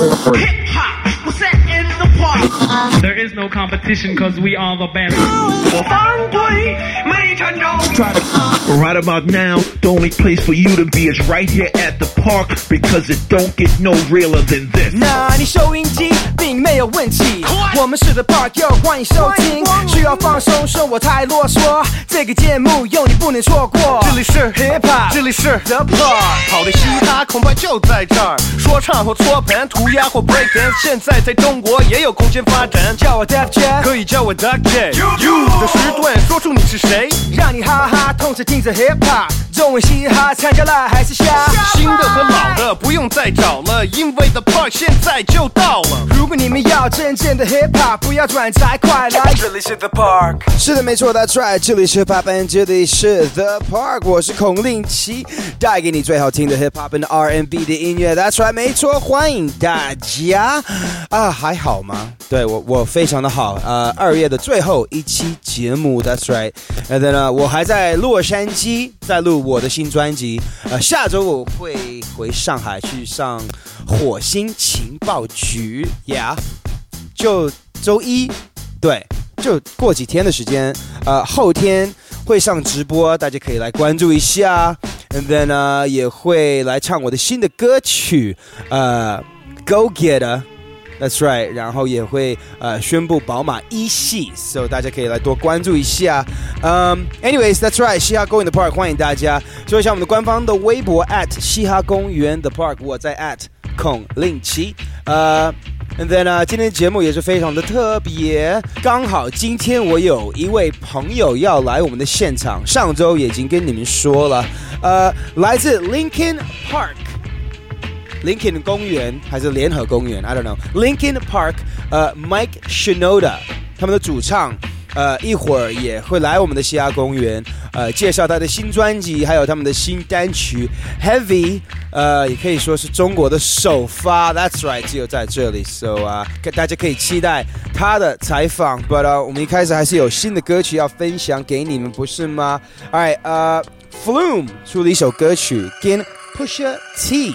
Hip hop was set in the park. There is no competition because we are the best. Right about now, the only place for you to be is right here at the park because it don't get no realer than this. 那你收音机 并没有问题，我们是 The Park，又欢迎收听。需要放松，说我太啰嗦，这个节目有你不能错过。这里是 Hip Hop，这里是 The Park，好的嘻哈恐怕就在这儿，说唱或搓盘、涂鸦或 break dance，现在在中国也有空间发展。叫我 Def Jam，可以叫我 Duck J。You 的时段，说出你是谁。让你哈哈同时听着 Hip Hop，中文嘻哈参加了还是瞎？新的和老的不用再找了，因为 The Park 现在就到了。如果你们要真正的 Hip Hop，不要转载，快来这里是 The Park。是的，没错，That's right，这里是 Hip Hop and 这里是 The Park，我是孔令奇，带给你最好听的 Hip Hop and R&B 的音乐。That's right，没错，欢迎大家啊，还好吗？对我，我非常的好。呃，二月的最后一期节目，That's right。呃，对呢，我还在洛杉矶在录我的新专辑。呃，下周我会回上海去上火星情报局，Yeah，就周一，对，就过几天的时间。呃，后天会上直播，大家可以来关注一下。And then 呢，也会来唱我的新的歌曲，呃，Go Getter。That's right，然后也会呃宣布宝马一系，so 大家可以来多关注一下。嗯、um,，anyways，that's right，嘻哈公园的 park 欢迎大家，做一下我们的官方的微博 at 嘻哈公园的 park，我在 at 孔令奇。呃、And then 呢、今天节目也是非常的特别，刚好今天我有一位朋友要来我们的现场，上周已经跟你们说了，呃，来自 Lincoln Park。Lincoln 公园还是联合公园？I don't know. Lincoln Park，呃，Mike Shinoda 他们的主唱，呃，一会儿也会来我们的西雅公园，呃，介绍他的新专辑，还有他们的新单曲 Heavy，呃，也可以说是中国的首发。That's right，只有在这里，So 啊，大家可以期待他的采访。But 啊，我们一开始还是有新的歌曲要分享给你们，不是吗？All right，呃，Flume 出了一首歌曲跟 Pusha T。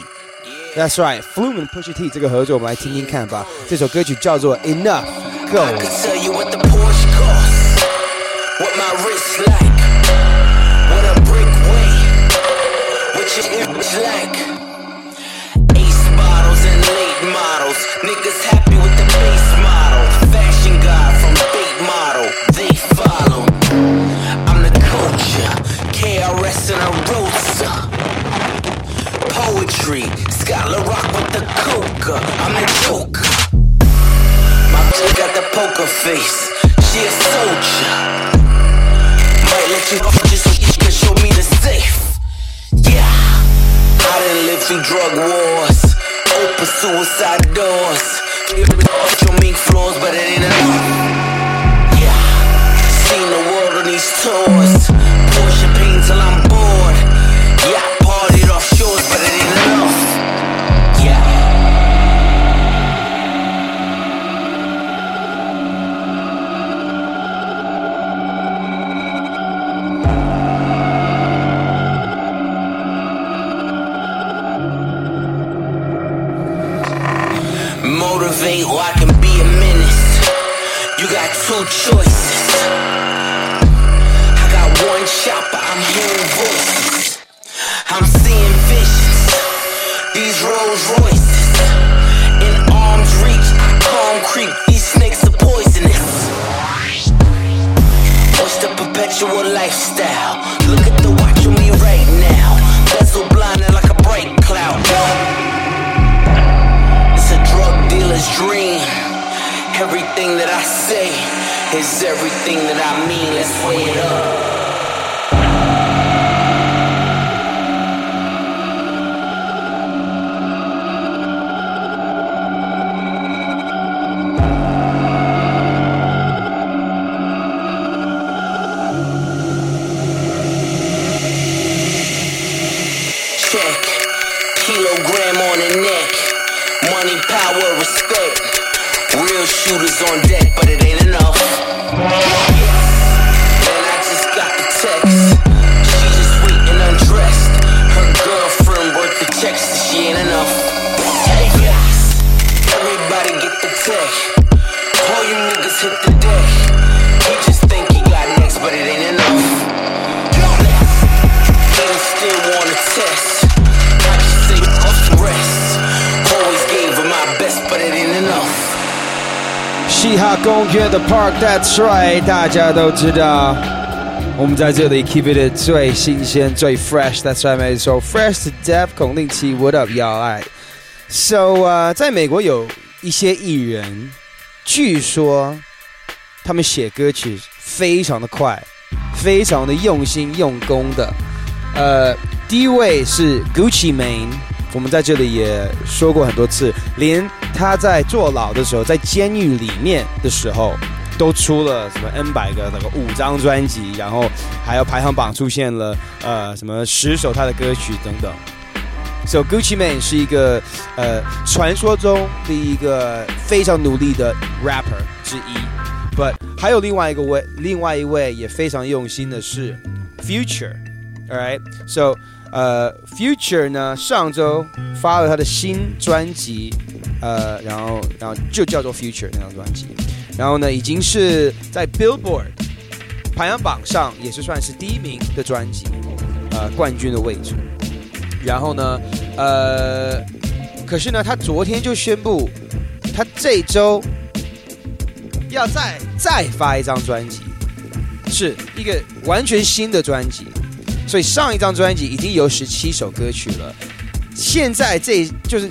That's right, Flume 和 Pusha T 这个合作，我们来听听看吧。这首歌曲叫做 Enough Go。My like, what a brick weigh, what your image like. Ace bottles and late models, niggas happy with the base model. Fashion guy from bait model, they follow. I'm the culture, KRS and a roadster. Poetry, Scholar Rock with the coca. I'm the joker. My bitch got the poker face. She a soldier. Through drug wars. Open suicide doors. Off your mink floors, but it ain't enough. 大家都知道，我们在这里 keep it 最新鲜、最 fresh，That's right，没错，fresh to death，孔令奇，What up，y'all？哎，So 啊、在美国有一些艺人，据说他们写歌曲非常的快，非常的用心用功的。呃，第一位是 Gucci Mane，我们在这里也说过很多次，连他在坐牢的时候，在监狱里面的时候，都出了什么 N 百个那个五张专辑，然后还有排行榜出现了呃什么十首他的歌曲等等。So Gucci Mane 是一个呃传说中的一个非常努力的 rapper 之一，but 还有另外一个位，另外一位也非常用心的是 Future。Alright, so 呃、Future 呢上周发了他的新专辑，呃，然后然后就叫做 Future 那张专辑，然后呢已经是在 Billboard 排行榜上也是算是第一名的专辑，呃，冠军的位置。然后呢，呃，可是呢，他昨天就宣布，他这周要再再发一张专辑，是一个完全新的专辑。所以上一张专辑已经有十七首歌曲了，现在这就是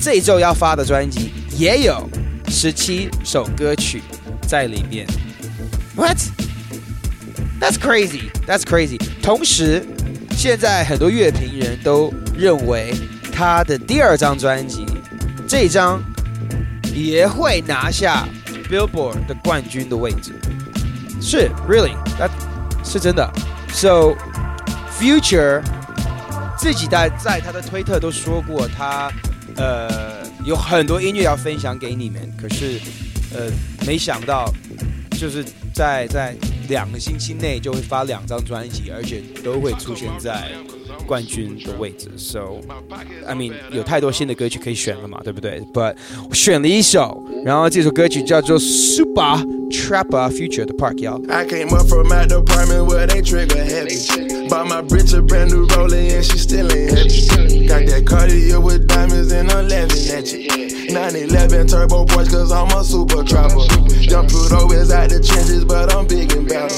这周要发的专辑也有十七首歌曲在里面。What? That's crazy. That's crazy. 同时，现在很多乐评人都认为他的第二张专辑这张也会拿下 Billboard 的冠军的位置。是，really，That 是真的。So Future 自己在在他的推特都说过，他呃有很多音乐要分享给你们，可是呃没想到就是在在两个星期内就会发两张专辑，而且都会出现在冠军的位置。So I mean 有太多新的歌曲可以选了嘛，对不对？But 我选了一首，然后这首歌曲叫做 Super Trapper Future 的 Park y'all。 I came up from my department where they trigger heavy. Bought my bitch a brand new rollie and she still ain't heavy. Got that Cartier with diamonds and I'm laughing at you. 911 turbo Porsche cause I'm a super trapper. Young Pluto is out the trenches but I'm big and better.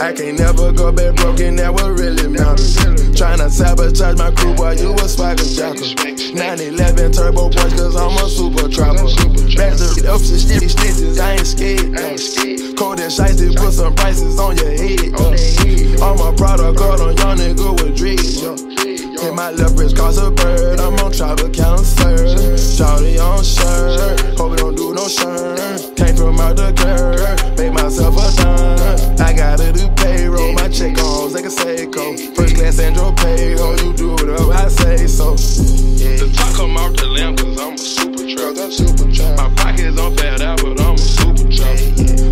I can't never go back broken, that what really matters. Tryna sabotage my crew, boy, you a swagger jacker. 911 turbo Porsche cause I'm a super trapper. To the ups and sticky stitches, I ain't scared. Cold and shiesty, put some prices on your head. uh. All my product card on young nigga with dreads. Hit my leverage cost a bird. I'm on travel cancer. Shawty on shirt. Hope it don't do no shirt. Came from out the curb. Made myself a dime. I gotta do payroll. My check on like a Seiko. First class Andro payroll. You do whatever I say so. Yeah. The top come off the lamp cause I'm a super truck. I'm super trap. My pockets on fat out, but I'm a super truck.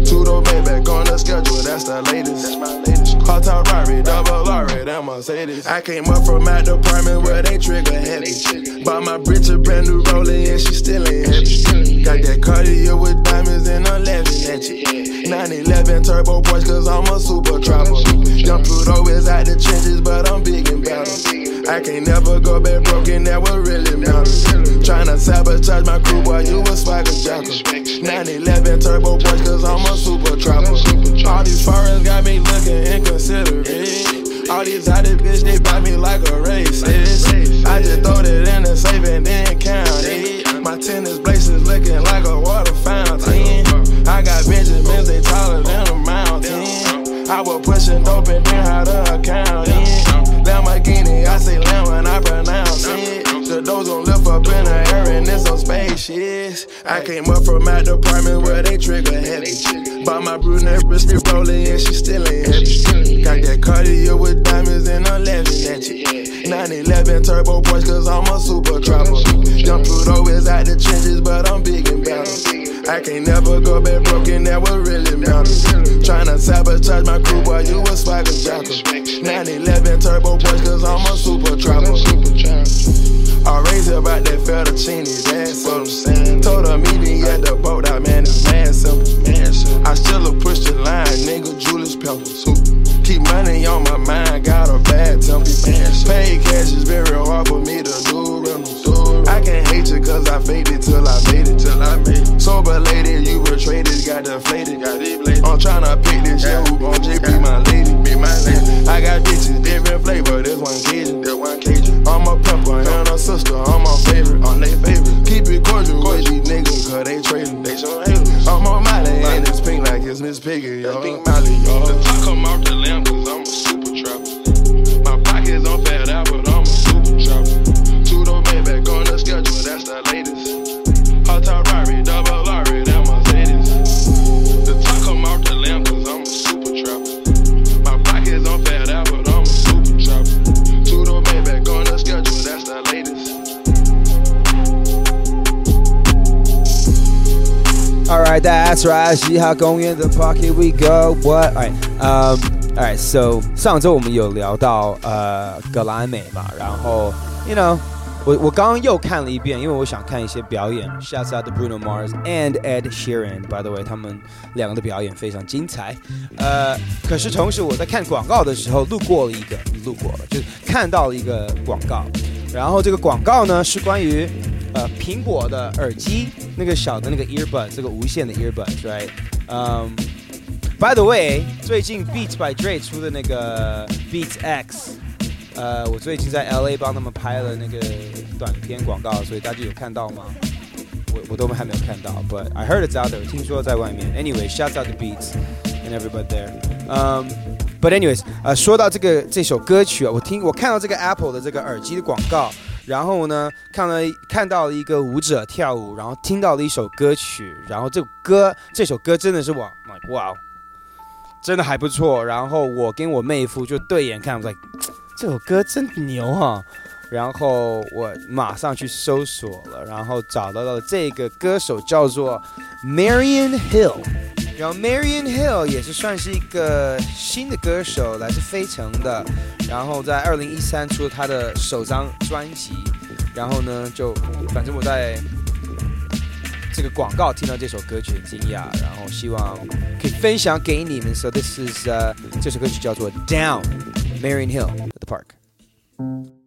Two door Maybach on the schedule, that's the latest. That's my latest. Hot top Rari, double R, that Mercedes. I came up from my department where they trigger heavy. Bought my bitch a brand new rollie and she still ain't heavy. Got that Cartier with diamonds and I'm laughing at you. 911 turbo Porsche cause I'm a super trapper. Young Pluto is out the trenches, but I'm big and better. I can't never go back broken, that what really matters. Tryna sabotage my crew, while you a swagger jacker. 911 turbo Porsche cause I'm a super trapper. All these foreigns got me looking inconsiderate. All these other bitch, they buy me like a racist. I just throw it in the safe and then count it. My tennis bracelets looking like a water fountain. I got Benjamins, they taller than a mountain. I was pushing dope and then how to account it. Spaceships. I came up from my department where they trigger heavy. Bought my brunette wrist rolling and she still ain't heavy. Got that Cartier with diamonds and I'm laughing at you. 911 turbo Porsche cause I'm a super trapper. Young Pluto is out the trenches but I'm big and better. I can't never go back broken, that what really matters. Tryna sabotage my crew, boy, you a swagger jacker. 911 turbo Porsche cause I'm a super trapper. I raised about that fettuccine, that's what I'm saying. Told her meeting at the boat, that man is mad simple. I still a push the line, nigga, Julius Pepper too. Keep money on my mind, got a bad temper. pay cash is very hard for me to do. I can't hate you cause I faded till I made it. Till I made it. Sober lady, you betrayed it, got deflated. Got deflated. I'm tryna pick this yeah. who gon' be my lady. Be my lady. I got bitches, different flavor, this one Cajun. This one Cajun. I'm a pepper and a sister. I'm a favorite, I'm they favorite. Keep it cordial with these niggas, cause they trading, they some haters. I'm on Molly, and it's pink like it's Miss Piggy, yo. Pink Molly, yo. The top come off the lamp, cause I'm Alright, that's right，嘻哈公园的 Park Here we go. What? Alright, um, alright. So 上周我们有聊到呃格莱美嘛，然后 you know 我我刚刚又看了一遍，因为我想看一些表演。Shout out to Bruno Mars and Ed Sheeran. By the way，他们两个的表演非常精彩。呃，可是同时我在看广告的时候路过了一个，路过了，就是看到了一个广告。然后这个广告呢是关于呃苹果的耳机，那个小的那个 earbud，这个无线的 earbud，right？嗯、By the way，最近 Beats by Dre 出的那个 Beats X，呃，我最近在 LA 帮他们拍了那个短片广告，所以大家有看到吗？我我都还没有看到，But I heard it's out there，听说在外面。Anyway，shouts out to Beats and everybody there。嗯、But anyways，呃，说到这个这首歌曲啊，我听我看到这个 Apple 的这个耳机的广告， 然后呢，看了看到了一个舞者跳舞，然后听到了一首歌曲，然后这歌这首歌真的是我，like wow，真的还不错。然后我跟我妹夫就对眼看，我 like 这首歌真牛哈、然后我马上去搜索了，然后找到了这个歌手叫做 Marion Hill。然后 Marion Hill 也是算是一个新的歌手，来自费城的。然后在二零一三出了他的首张专辑。然后呢，就反正我在这个广告听到这首歌曲很惊讶，然后希望可以分享给你们。So this is 呃、这首歌曲叫做 Down Marion Hill at the Park。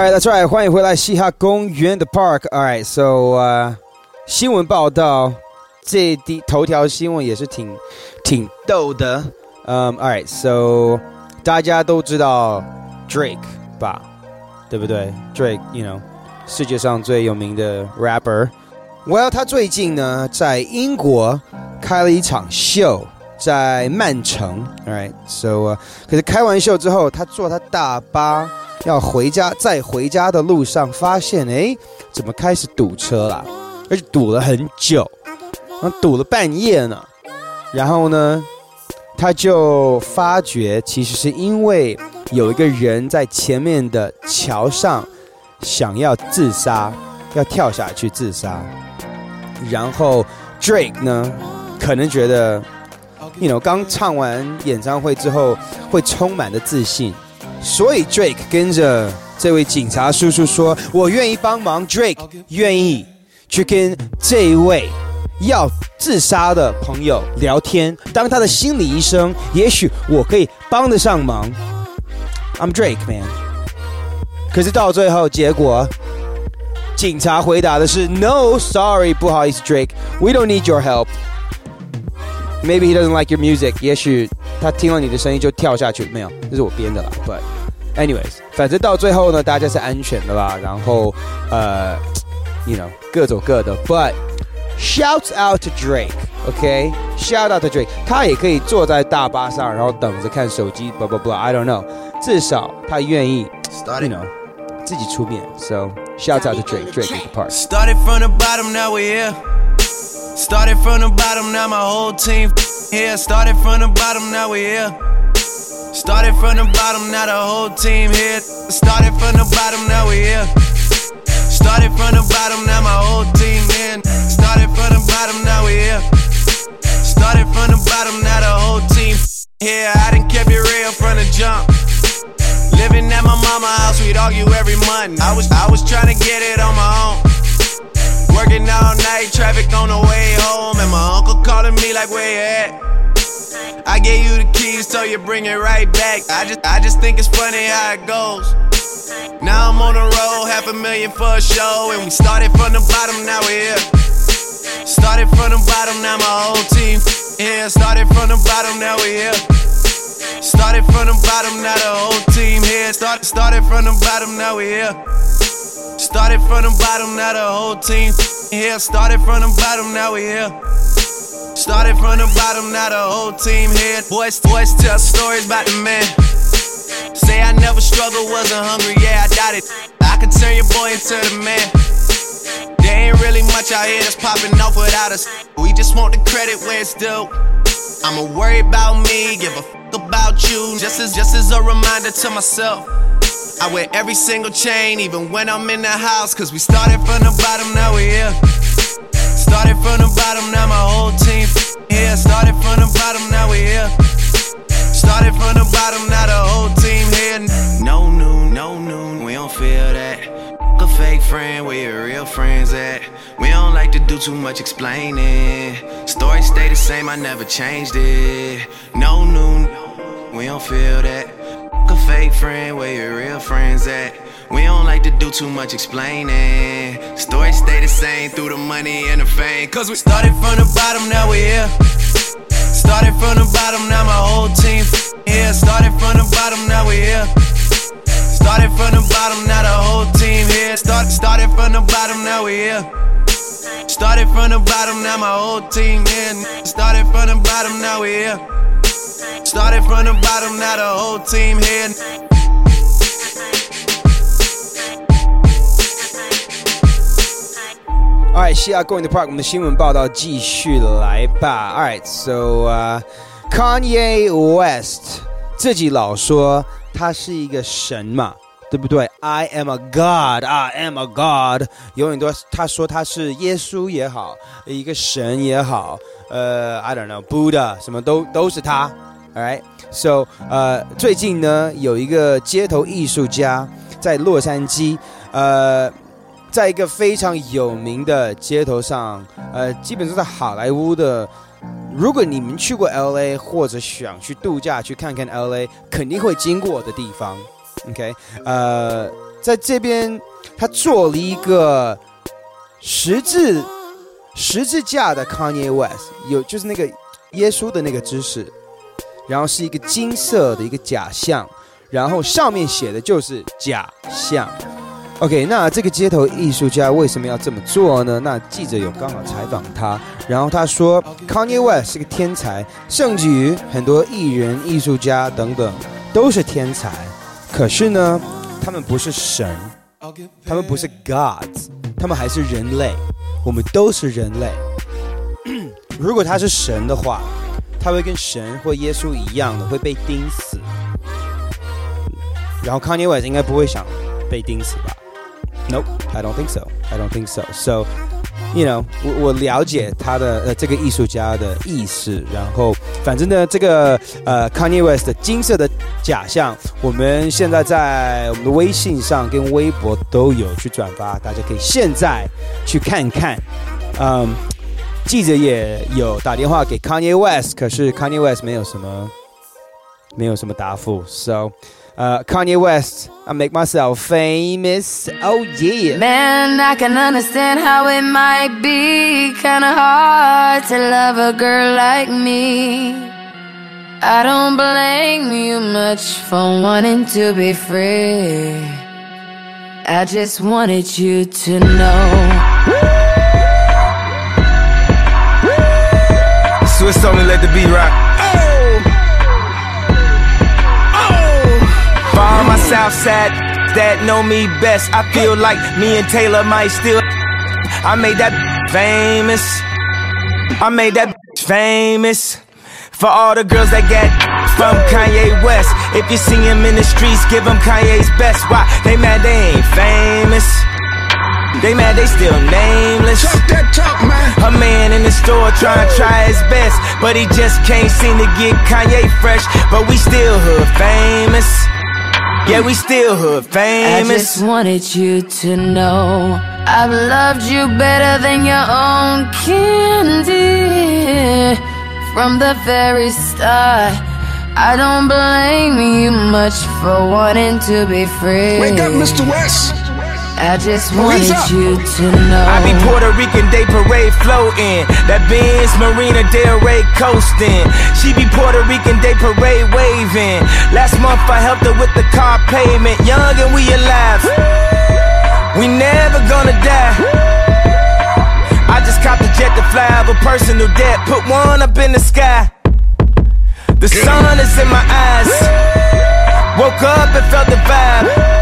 Right, that's right. 欢迎回来嘻哈公园的 Park. All right, so 呃、新闻报道这第头条新闻也是挺挺逗的。嗯、a l right, so 大家都知道 Drake 吧，对不对？Drake，you know，世界上最有名的 rapper。Well，他最近呢在英国开了一场秀，在曼城。All right，so、uh, 可是开完秀之后，他坐他大巴要回家，在回家的路上发现，哎，怎么开始堵车了？而且堵了很久，然后堵了半夜呢。然后呢，他就发觉，其实是因为有一个人在前面的桥上想要自杀，要跳下去自杀。然后 Drake 呢，可能觉得，you know，刚唱完演唱会之后会充满的自信，所以 Drake 跟着这位警察叔叔说：“我愿意帮忙。”Drake 愿意去跟这一位要自杀的朋友聊天，当他的心理医生，也许我可以帮得上忙。I'm Drake man。可是到最后，结果。警察回答的是 No, sorry，不好意思，Drake，we don't need your help。Maybe he doesn't like your music。也许他听了你的声音就跳下去，没有，这是我编的啦。But anyways，反正到最后呢，大家是安全的啦。然后呃，you know，各走各的。But shouts out to Drake，OK？Shout out to Drake，他也可以坐在大巴上，然后等着看手机，blah blah blah。I don't know，至少他愿意，you know，自己出面。So Shouts out to Drake. Drake is the part. Started from the bottom, now we here. Started from the bottom, now my whole team here. Started from the bottom, now we here. Started from the bottom, now the whole team here. Started from the bottom, now we here. Started from the bottom, now my whole team in. Started from the bottom, now we here. Started from the bottom, now the whole team here. I done kept it real from the jump. Living at my mama house, we'd argue every month. I was I was trying to get it on my own. Working all night, traffic on the way home, and my uncle calling me like, where you at? I gave you the keys, so you bring it right back. I just I just think it's funny how it goes. Now I'm on the road, half a million for a show, and we started from the bottom, now we're here. Started from the bottom, now my whole team here. Started from the bottom, now we're here. Started from the bottom, now the whole team here. Started, started from the bottom, now we here. Started from the bottom, now the whole team here. Started from the bottom, now we here. Started from the bottom, now the whole team here. Boys, boys tell stories about the man. Say I never struggled, wasn't hungry, yeah, I doubt it. I could turn your boy into the man. There ain't really much out here that's popping off without us. We just want the credit where it's due. I'ma worry about me, give a fuck about you. Just as just as a reminder to myself. I wear every single chain, even when I'm in the house. Cause we started from the bottom, now we here. Started from the bottom, now my whole team here. Started from the bottom, now we here. Started from the bottom, now the whole team here. No noon, no noon, we don't feel that. A fake friend, where your real friends at? We don't like to do too much explaining. Story stay the same, I never changed it. No noon, we don't feel that. Fake friend, where your real friends at? We don't like to do too much explaining. Story stay the same through the money and the fame. Cause we started from the bottom, now we here. Started from the bottom, now my whole team here. Started from the bottom, now we here. Started from the bottom, now the whole team here. Started, started from the bottom, now we here. Started from the bottom, now my whole team here. Started from the bottom, now we here. Started from the bottom, now the whole team here. Alright，西亚 Going to Park，我们的新闻报道继续来吧。Alright，so、uh, Kanye West 自己老说他是一个神嘛，对不对？I am a God，I am a God，永远都他说他是耶稣也好，一个神也好，呃，I don't know，Buddha 什么都都是他。 Alright，so 呃，最近呢有一个街头艺术家在洛杉矶，呃。在一个非常有名的街头上，呃，基本上在好莱坞的。如果你们去过 L A 或者想去度假去看看 L A，肯定会经过的地方。OK，呃，在这边他做了一个十字十字架的 Kanye West，有就是那个耶稣的那个姿势，然后是一个金色的一个假象，然后上面写的就是假象。OK，那这个街头艺术家为什么要这么做呢？那记者有刚好采访他，然后他说，Kanye West 是个天才，甚至于很多艺人、艺术家等等都是天才，可是呢，他们不是神，他们不是 gods，他们还是人类，我们都是人类。如果他是神的话，他会跟神或耶稣一样的会被钉死，然后 Kanye West 应该不会想被钉死吧？Nope, I don't think so. I don't think so. So, you know，我我了解他的呃这个艺术家的意思，然后反正呢，这个呃 Kanye West 的金色的假象，我们现在在我们的微信上跟微博都有去转发，大家可以现在去看看。嗯，记者也有打电话给 Kanye West，可是 Kanye West 没有什么没有什么答复，so。Uh, Kanye West, I make myself famous. Oh yeah. Man, I can understand how it might be kinda hard to love a girl like me. I don't blame you much for wanting to be free. I just wanted you to know. Swiss only let the beat rock. Oh For all my Southside that know me best, I feel like me and Taylor might still. I made that famous. I made that famous. For all the girls that got from Kanye West. If you see him in the streets, give him Kanye's best. Why? They mad they ain't famous. They mad they still nameless. Talk that talk, man. A man in the store trying to try his best, but he just can't seem to get Kanye fresh. But we still hood famous. Yeah, we still hood famous. I just wanted you to know I've loved you better than your own candy from the very start. I don't blame you much for wanting to be free. Wake up, Mr. West. I just wanted you to know. I be Puerto Rican Day Parade floating. That Benz Marina Del Rey coasting. She be Puerto Rican Day Parade waving. Last month I helped her with the car payment. Young and we alive. We never gonna die. I just copped a jet to fly over personal debt. Put one up in the sky. The sun is in my eyes. Woke up and felt the vibe.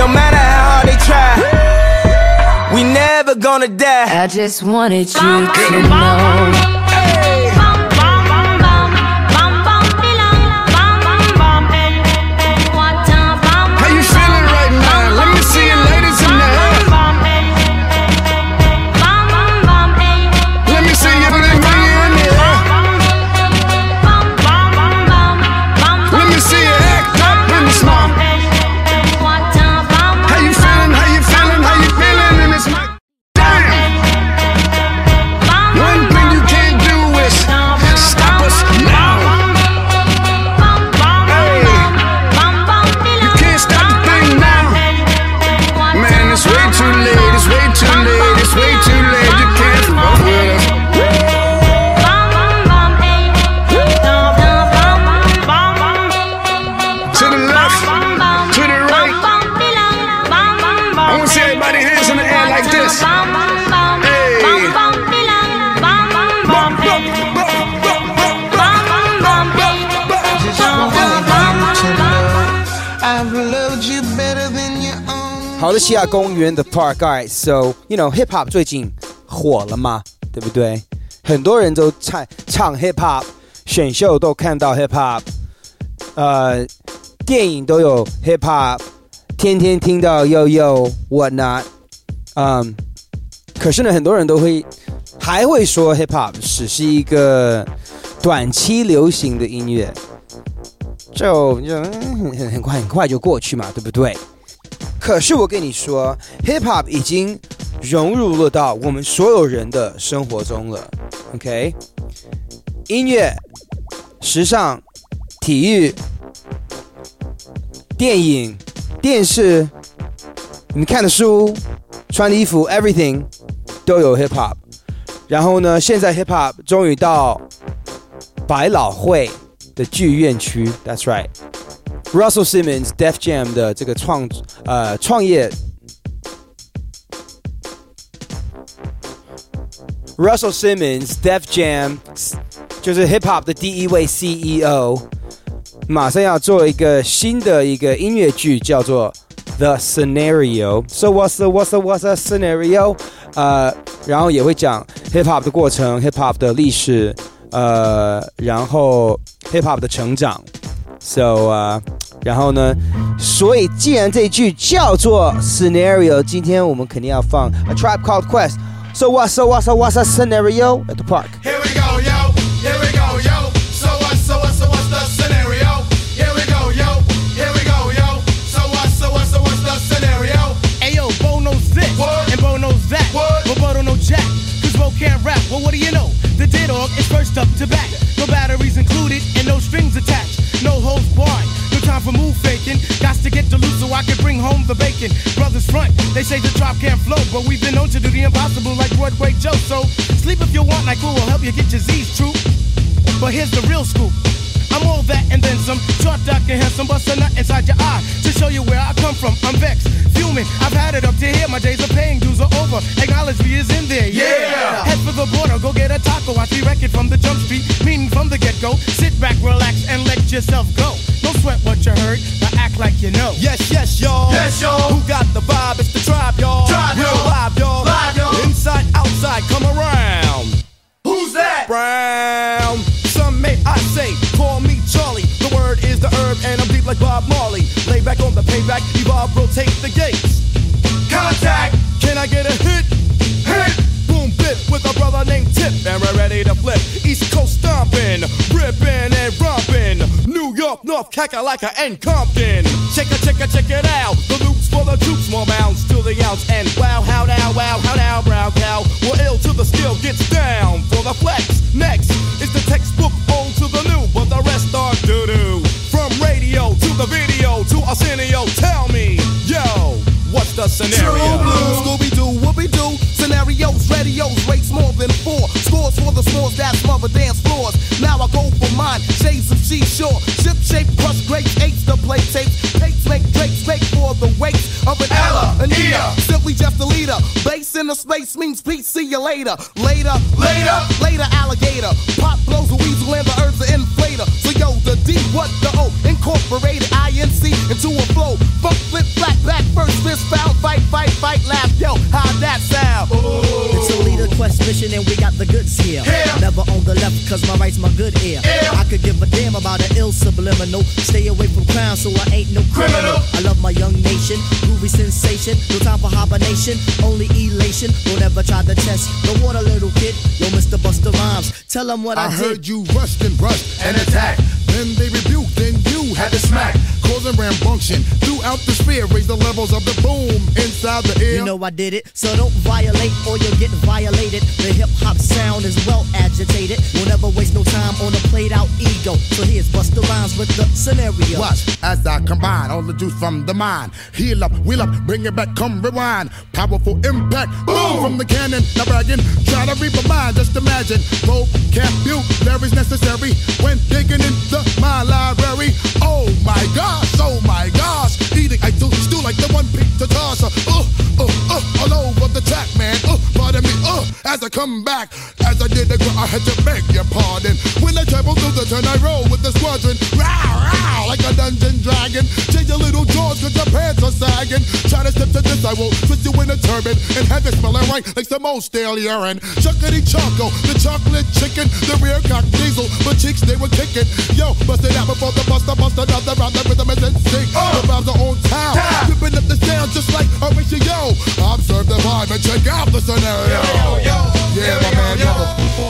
No matter how hard they try, we never gonna die. I just wanted you to know. 马来，西亚公园的 Park。Alright, so you know hip hop 最近火了嘛，对不对？很多人都唱唱 hip hop，选秀都看到 hip hop，呃，电影都有 hip hop，天天听到 yo yo what not，嗯，可是呢，很多人都会还会说 hip hop 只是一个短期流行的音乐，就就很很快很快就过去嘛，对不对？可是我跟你说，hip hop 已经融入了到我们所有人的生活中了。OK，音乐、时尚、体育、电影、电视、你看的书、穿的衣服，everything 都有 hip hop。然后呢，现在 hip hop 终于到百老汇的剧院区，That's right。Russell Simmons Def Jam 的这个创呃创业，Russell Simmons Def Jam 就是 hip hop 的第一位 CEO，马上要做一个新的一个音乐剧，叫做 The Scenario。So what's the what's the what's the scenario？呃，然后也会讲 hip hop 的过程，hip hop 的历史，呃，然后 hip hop 的成长。So 啊、 然后呢，所以既然这句叫做 scenario，今天我们肯定要放 A Tribe Called Quest。So what's so what's so what's a scenario at the park? Here we go, yo. Here we go, yo. So what's so what's so what's the scenario? Here we go, yo. Here we go, yo. So what's so what's so what's the scenario? Hey Bo knows this what? and Bo knows that. What? But Bo do Bo can't rap. Well, what do you know? The dead dog is first up to back. No batteries included and no strings attached. No holes barred. Time for move faking. Got to get the loot so I can bring home the bacon. Brothers front, they say the drop can't flow, but we've been known to do the impossible like Broadway Joe. So sleep if you want, like will help you get your Z's true. But here's the real scoop. I'm all that and then some. Short, dark, and handsome, bust a nut inside your eye to show you where I come from. I'm vexed, fuming. I've had it up to here. My days of paying dues are over. Acknowledge me is in there. Yeah. Head for the border, go get a taco. I see record from the jump street, meaning from the get go. Sit back, relax, and let yourself go. Don't sweat what you heard, but act like you know. Yes, yes, y'all. Yes, y'all. Who got the vibe? It's the tribe, y'all. Tribe, y'all. live, y'all. Live, y'all. Inside, outside, come around. Who's that? Brown. Some may I say, me Charlie. The word is the herb, and I'm deep like Bob Marley. Lay back on the payback, evolve, rotate the gates. Contact. Can I get a hit? Hit. Boom, bit with a brother named Tip, and we're ready to flip. East Coast stomping, ripping and romping. New York, North, Kakalaka, and Compton. Check it, check it, check it out. The loops for the troops, more mounds to the ounce. And wow, how now, wow, how now, brown cow. We're ill till the skill gets down for the flex. Next is the textbook old to the the video to Arsenio, tell me, yo, what's the scenario? True blue. Scooby Doo, Whoopi Doo, scenarios, radios, rates more than four. Scores for the smalls that smother dance floors. Now I go for mine, shades of seashore. Ship shape, crush grapes, apes the play tapes. Pates make drakes, make for the weights of an Ella, Anita. Ea. Simply just a leader. The space means peace, see you later. Later, Later. later, alligator. Pop blows a weasel and the earth's are inflator. So yo, the D, what the O? Incorporated INC into a flow. Funk, flip, flat, back, first, fist, foul, fight, fight, fight, laugh. Yo, how'd that sound? A and we got the goods here. Here. Never on the left cause my right's my good ear. Ear. I could give a damn about an ill subliminal. Stay away from crime so I ain't no criminal. Criminal. I love my young nation, groovy sensation. No time for hibernation, only elation. Don't ever try to test the water, little kid. Yo, Mr. Busta Rhymes, tell them what I, I did. heard you rushed and rushed And attack. Then they rebuked, then you Had to smack. causing rambunctious throughout the sphere. Raise the levels of the boom inside the air. You know I did it, so don't violate or you'll get violated. The hip hop sound is well agitated. We'll never waste no time on a played out ego. So here's Busta Rhymes with the scenario. Watch as I combine all the juice from the mind. Heal up, wheel up, bring it back, come rewind. Powerful impact, boom from the cannon. Now bragging, try to reap a mind. Just imagine, vocabulary's necessary when digging into my library. Oh my gosh, oh my gosh, eating I do stew like the one pizza tosser. Uh, uh, uh, all over the track, man. Uh, pardon me, uh, as I come back, as I did the I had to beg your pardon. When I travel through the turn, I roll with the squadron. Row, row, like a dungeon dragon. Change your little jaws cause your pants are sagging. Try to step to this, I will twist you in a turban and have it smelling right like some old stale urine. Chuckity choco, the chocolate chicken, the rear cock diesel, but cheeks they were kicking. Yo, bust it out before the buster, bust another round, the rhythm is in sync. The vibes are on time, whipping up the sound just like a ratio. Observe the vibe and check out the scenario. Yeah, my man, yo.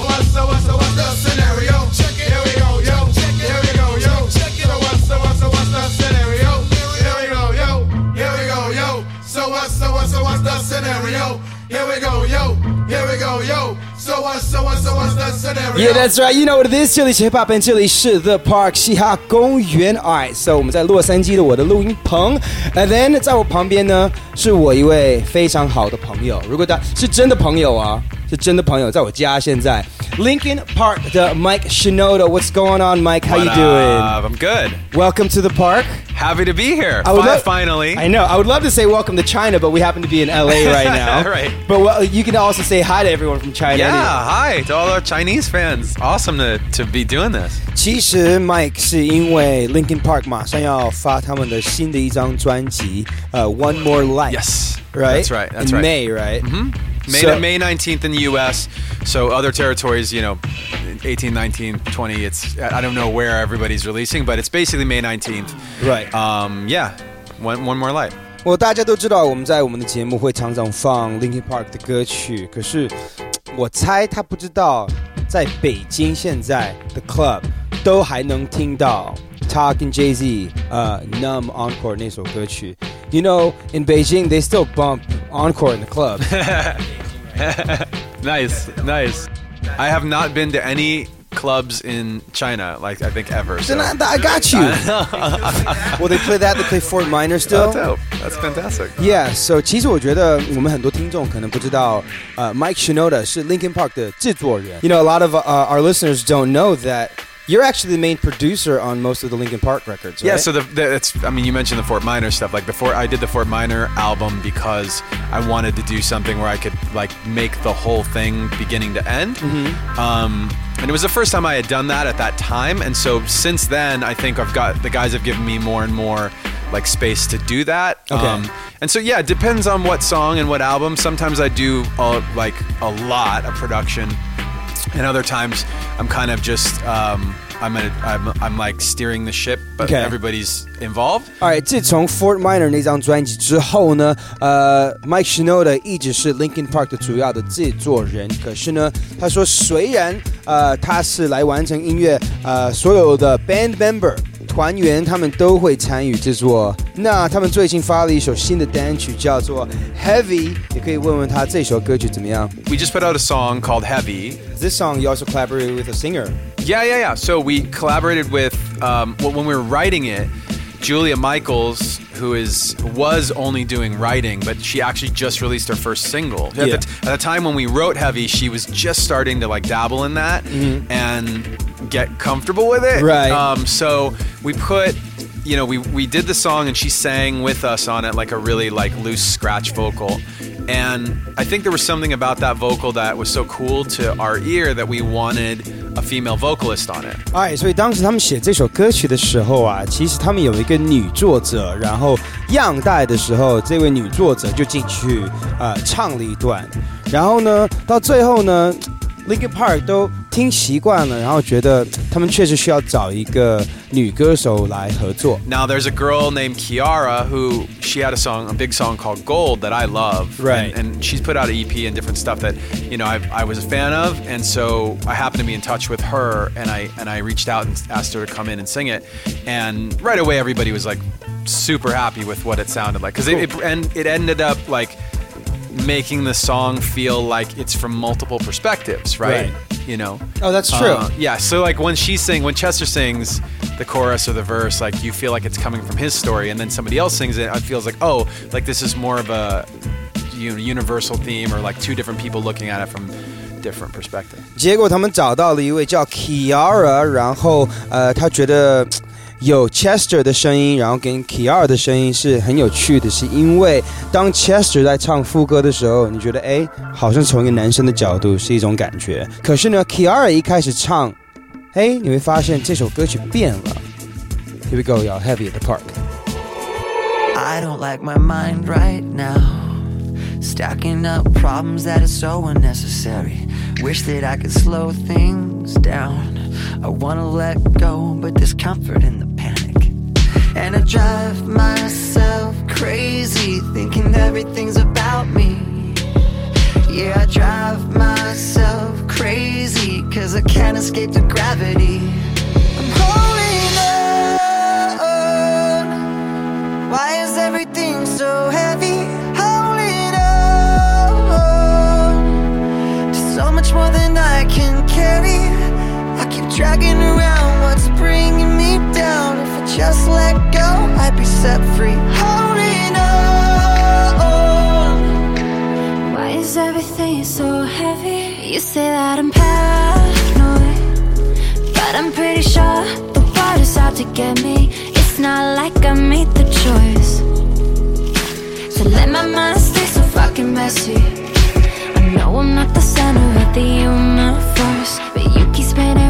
What's what's the, what's the scenario? Check it. Here we go, yo. Check it. Here we go, yo. Check it. So what's the, what's the, what's the scenario? Here we go, yo. Here we go, yo. So what's the, what's the, what's the scenario? Here we go, yo. Here we go, yo So so what, so what, so what's the scenario? Yeah, that's right. You know what it is. 这里是 Hip Hop and 这里是 The Park 嘻哈公园。Alright, so 我们在洛杉矶的我的录音棚，and then 在我旁边呢是我一位非常好的朋友。如果他是真的朋友啊，是真的朋友，在我家现在。Lincoln Park the Mike Shinoda. What's going on, Mike? How What you doing? up? I'm good. Welcome to the park. Happy to be here. I would Fi- love- finally. I know. I would love to say welcome to China, but we happen to be in LA right now. Right. But well, you can also say hi to everyone from China. Yeah, anyway. hi to all our Chinese fans. Awesome to, to be doing this. 其实 Mike 是因为 Linkin Park 马上要发他们的新的一张专辑，呃、One More Life。 Yes, right. That's right. That's In right. May, right? hmm May, So- May 19th in the U.S. So other territories, you know, 18, 19, 20. It's I don't know where everybody's releasing, but it's basically May 19th. Right. Um. Yeah. One one more light. 我大家都知道，我们在我们的节目会常常放 Linkin Park 的歌曲，可是 我猜他不知道，在北京现在的 club 都还能听到 Talk 跟 Jay Z 呃 Numb Encore 那首歌曲。You know, in Beijing they still bump Encore in the club. nice, nice. I have not been to any clubs in China, like I think ever. So. Then I, I got you. well, they play that. They play Fort Minor still. That's dope. That's fantastic. Yeah, so 其实我觉得我们很多听众可能不知道，呃、m i k e Shinoda 是 Linkin Park 的制作人。You know, a lot of uh, our listeners don't know that you're actually the main producer on most of the Linkin Park records. Yeah, so the, the it's I mean you mentioned the Fort Minor stuff like before, I did the Fort Minor album because I wanted to do something where I could like make the whole thing beginning to end. Mhm. Um, and it was the first time I had done that at that time, and so since then I think I've got the guys have given me more and more like space to do that. Um, Okay. and so yeah, it depends on what song and what album. Sometimes I do like a lot of production and other times I'm kind of just um, I'm, a, I'm I'm like steering the ship, but Okay. everybody's involved. Alright，自从 Fort Minor 那张专辑之后呢，呃，Mike Shinoda 一直是 Linkin Park 的主要的制作人。可是呢，他说虽然呃他是来完成音乐，呃所有的 band member 团员他们都会参与制作。那他们最近发了一首新的单曲，叫做 Heavy，也可以问问他这首歌曲怎么样。 We just put out a song called Heavy. This song you also collaborated with a singer. Yeah, yeah, yeah. So we collaborated with um, well, when we were writing it. Julia Michaels, who is was only doing writing, but she actually just released her first single. At, Yeah. the, at the time when we wrote Heavy, she was just starting to like dabble in that and get comfortable with it. Right. Um, so we put, you know, we we did the song and she sang with us on it like a really like loose scratch vocal. And I think there was something about that vocal that was so cool to our ear that we wanted a female vocalist on it. 哎，所以当时他们写这首歌曲的时候啊，其实他们有一个女作者，然后样带的时候，这位女作者就进去呃唱了一段，然后呢，到最后呢 ，Linkin Park 都听习惯了，然后觉得他们确实需要找一个女歌手来合作。 Now there's a girl named Kiara who she had a song, a big song called Gold that I love. Right. And, and she's put out an EP and different stuff that, you know, I, I was a fan of. And so I happened to be in touch with her and I and I reached out and asked her to come in and sing it. And right away everybody was like super happy with what it sounded like. Because it, it and it ended up like making the song feel like it's from multiple perspectives, right? Right. You know. Oh, that's true. Uh, yeah. So like when she sing, when Chester sings the chorus or the verse, like you feel like it's coming from his story, and then somebody else sings it, it feels like oh, like this is more of a you know, universal theme, or like two different people looking at it from different perspective. 结果他们找到了一位叫 Kiara，然后呃，他觉得啧 有 Chester 的声音，然后跟 k i a r 的声音是很有趣的，是因为当 Chester 在唱副歌的时候，你觉得哎，好像从一个男生的角度是一种感觉。可是呢 k i a r 一开始唱，哎，你会发现这首歌曲变了。Here we go, y'all. Heavy at the park. I don't like my mind right now. Stacking up problems that are so unnecessary. Wish that I could slow things down. I wanna let go, but there's comfort in the panic. And I drive myself crazy, thinking everything's about me. Yeah, I drive myself crazy, cause I can't escape the gravity. I'm holding on. Why is everything so heavy? Holding on to so much more than I can carry. Keep dragging around what's bringing me down. If I just let go, I'd be set free. Holding on. Why is everything so heavy? You say that I'm paranoid, but I'm pretty sure the is out to get me. It's not like I made the choice to let my mind stay so fucking messy. I know I'm not the center of the universe, but you keep spinning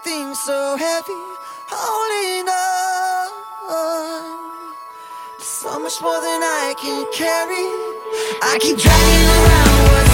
Everything so heavy? Holding on. So much more than I can carry. I keep dragging around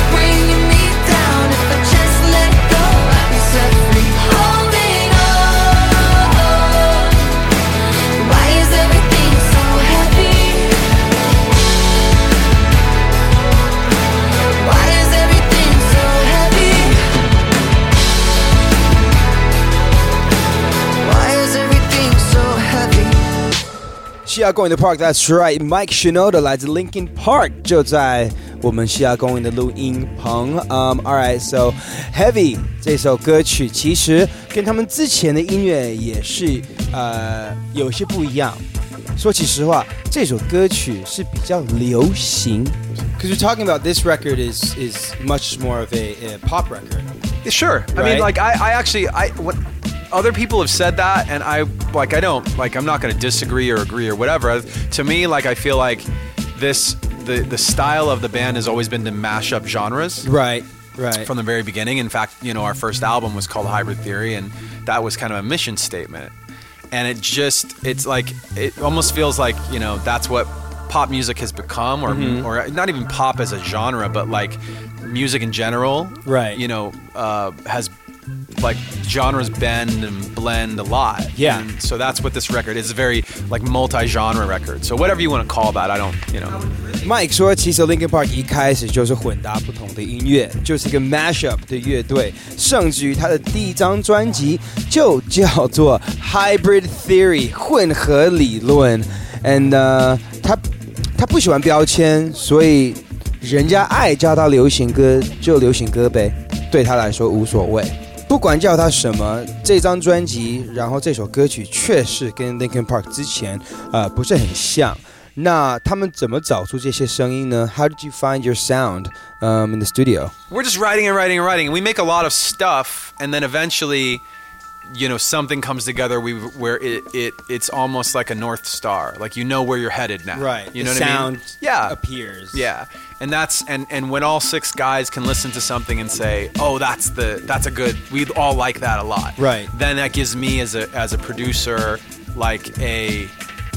西雅公园的 Park，That's right，Mike Shinoda 来自 Linkin Park，就在我们西雅公园的录音棚。Um, all right, so Heavy 这首歌曲其实跟他们之前的音乐也是呃有些不一样。说起实话，这首歌曲是比较流行。Because you're talking about this record is is much more of a, a pop record. Yeah, Sure. I Right? mean, like I, I actually, I when other people have said that, and I like I don't like I'm not going to disagree or agree or whatever. To me, like I feel like this the the style of the band has always been to mash up genres. Right. Right. From the very beginning. In fact, you know, our first album was called Hybrid Theory, and that was kind of a mission statement. And it just, it's like, it almost feels like, you know, that's what pop music has become, or, Mhm. or not even pop as a genre, but like music in general. Right. You know, uh, has like genres bend and blend a lot. Yeah. And so that's what this record is a very like multi-genre record. So whatever you want to call that, I don't, you know. Mike 说，其实 Linkin Park 一开始就是混搭不同的音乐，就是一个 mashup 的乐队，甚至于他的第一张专辑就叫做 Hybrid Theory 混合理论。And 呃，他他不喜欢标签，所以人家爱叫他流行歌就流行歌呗，对他来说无所谓。 不管叫他什么，这张专辑，然后这首歌曲确实跟 Linkin Park 之前呃不是很像。那他们怎么找出这些声音呢？How did you find your sound um, in the studio? we're just writing and writing and writing and we make a lot of stuff and then eventually you know something comes together we where it, it it's almost like a north star like you know where you're headed now Right. you The know what i sound mean yeah appears. yeah and that's and and when all six guys can listen to something and say oh that's the that's a good we all like that a lot Right. then that gives me as a as a producer like a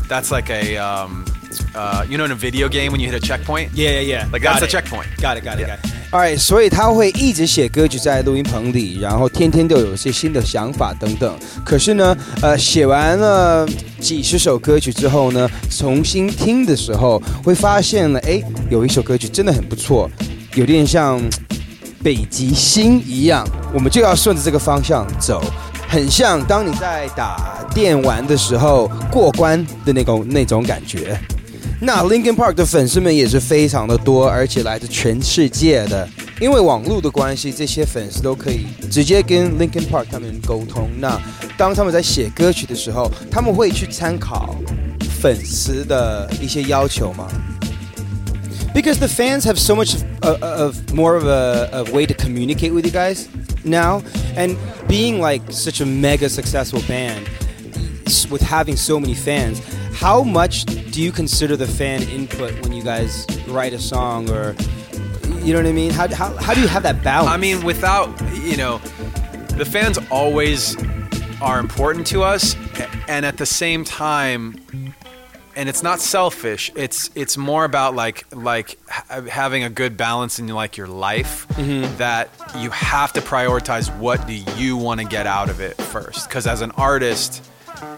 that's like a um uh, you know in a video game when you hit a checkpoint Yeah, yeah, yeah. like that's a checkpoint Got it, got it, got it. Alright，所以他会一直写歌曲在录音棚里，然后天天都有一些新的想法等等。可是呢，呃，写完了几十首歌曲之后呢，重新听的时候会发现了，哎，有一首歌曲真的很不错，有点像北极星一样，我们就要顺着这个方向走。很像当你在打电玩的时候过关的那种那种感觉。那 Linkin Park 的粉丝们也是非常的多，而且来自全世界的。因为网络的关系，这些粉丝都可以直接跟 Linkin Park 他们沟通。那当他们在写歌曲的时候，他们会去参考粉丝的一些要求吗？Because the fans have so much of, of more of a, a way to communicate with you guys. now, and being like such a mega successful band with having so many fans. How much do you consider the fan input when you guys write a song, or you know what I mean? How how, how do you have that balance? I mean, without you know, the fans always are important to us, and at the same time, and it's not selfish. It's it's more about like like ha- having a good balance in like your life. Mhm. That you have to prioritize what do you want to get out of it first. Because as an artist,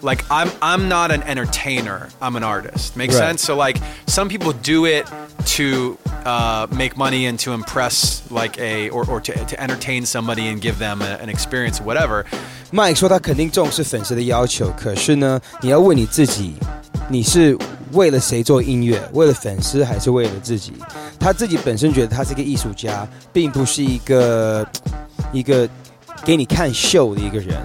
like I'm I'm not an entertainer. I'm an artist. Makes Right. sense. So like some people do it to uh, make money and to impress like a or, or to, to entertain somebody and give them a, an experience or whatever. Mike 说他肯定重视粉丝的要求，可是呢，你要问你自己，你是为了谁做音乐？为了粉丝还是为了自己？他自己本身觉得他是个艺术家，并不是一个一个 给你看秀的一个人。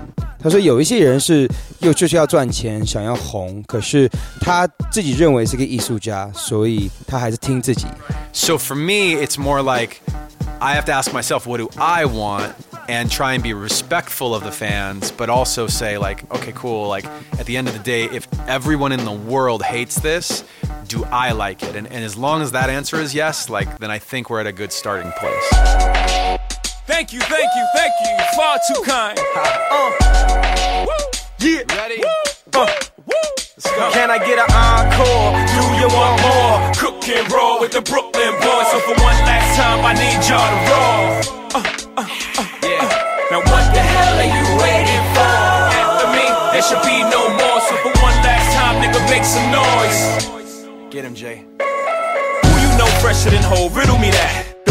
他说有一些人是又就是要赚钱，想要红，可是他自己认为是个艺术家，所以他还是听自己。 So for me, it's more like I have to ask myself, what do I want? And try and be respectful of the fans, but also say, like, okay, cool. Like, at the end of the day, if everyone in the world hates this, do I like it? And, and as long as that answer is yes, like, then I think we're at a good starting place. Thank you, thank you, thank you. Far too kind. Uh. Yeah. Ready? Uh. Can I get an encore? Do you want more? Cook and roll with the Brooklyn boys. So for one last time, I need y'all to roll. Uh, uh, uh, yeah. Now what the hell are you waiting for? After me, there should be no more. So for one last time, nigga, make some noise. Get him, Jay. Who you know fresher than whole? Riddle me that.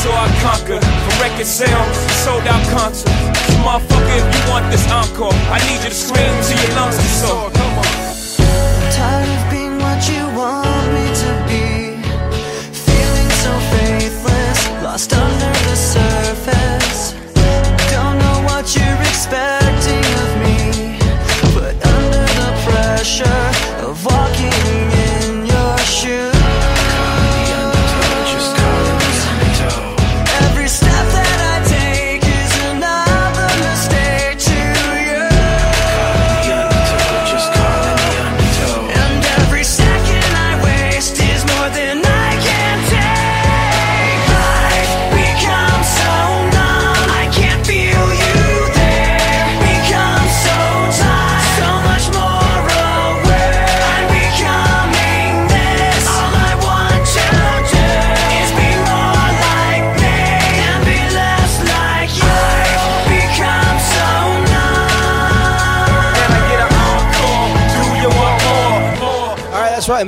saw, I conquer. From record sales, sold out concerts. So motherfucker, if you want this encore, I need you to scream till your lungs are sore.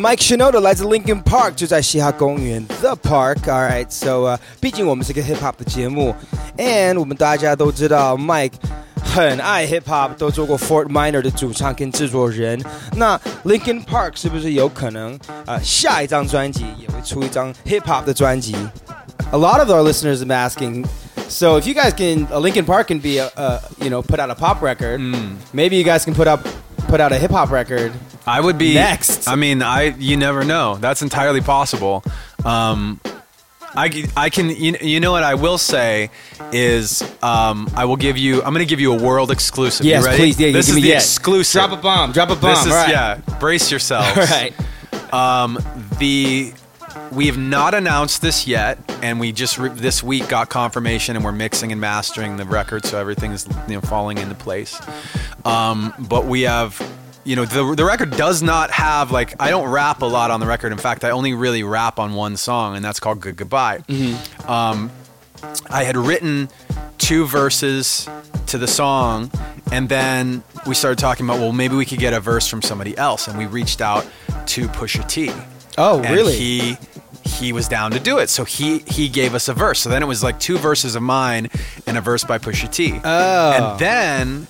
Mike Shinoda 来自 Lincoln Park，就在嘻哈公园 The Park。All right, so 呃、毕竟我们是个 hip hop 的节目，and 我们大家都知道 Mike 很爱 hip hop，都做过 Fort Minor 的主唱跟制作人。那 Lincoln Park 是不是有可能呃下一张专辑也会出一张 hip hop 的专辑？A lot of our listeners have been asking So if you guys can, uh, Linkin Park can be a, a you know put out a pop record. Maybe you guys can put up put out a hip hop record. I would be Next. I mean, I you never know. That's entirely possible. Um, I, I can you, you know what I will say is um, I will give you I'm going to give you a world exclusive. Yes, you ready? please. Yeah, this give is me the exclusive. Drop a bomb. Drop a bomb. This is, right. Yeah, brace yourselves. All right. Um, the we have not announced this yet, and we just re- this week got confirmation, and we're mixing and mastering the record, so everything is you know falling into place. Um, but we have. You know the the record does not have like I don't rap a lot on the record. In fact, I only really rap on one song, and that's called "Good Goodbye." Um, I had written two verses to the song, and then we started talking about, well, maybe we could get a verse from somebody else, and we reached out to Pusha T. Oh, And really? He he was down to do it, so he he gave us a verse. So then it was like two verses of mine and a verse by Pusha T. Oh. And then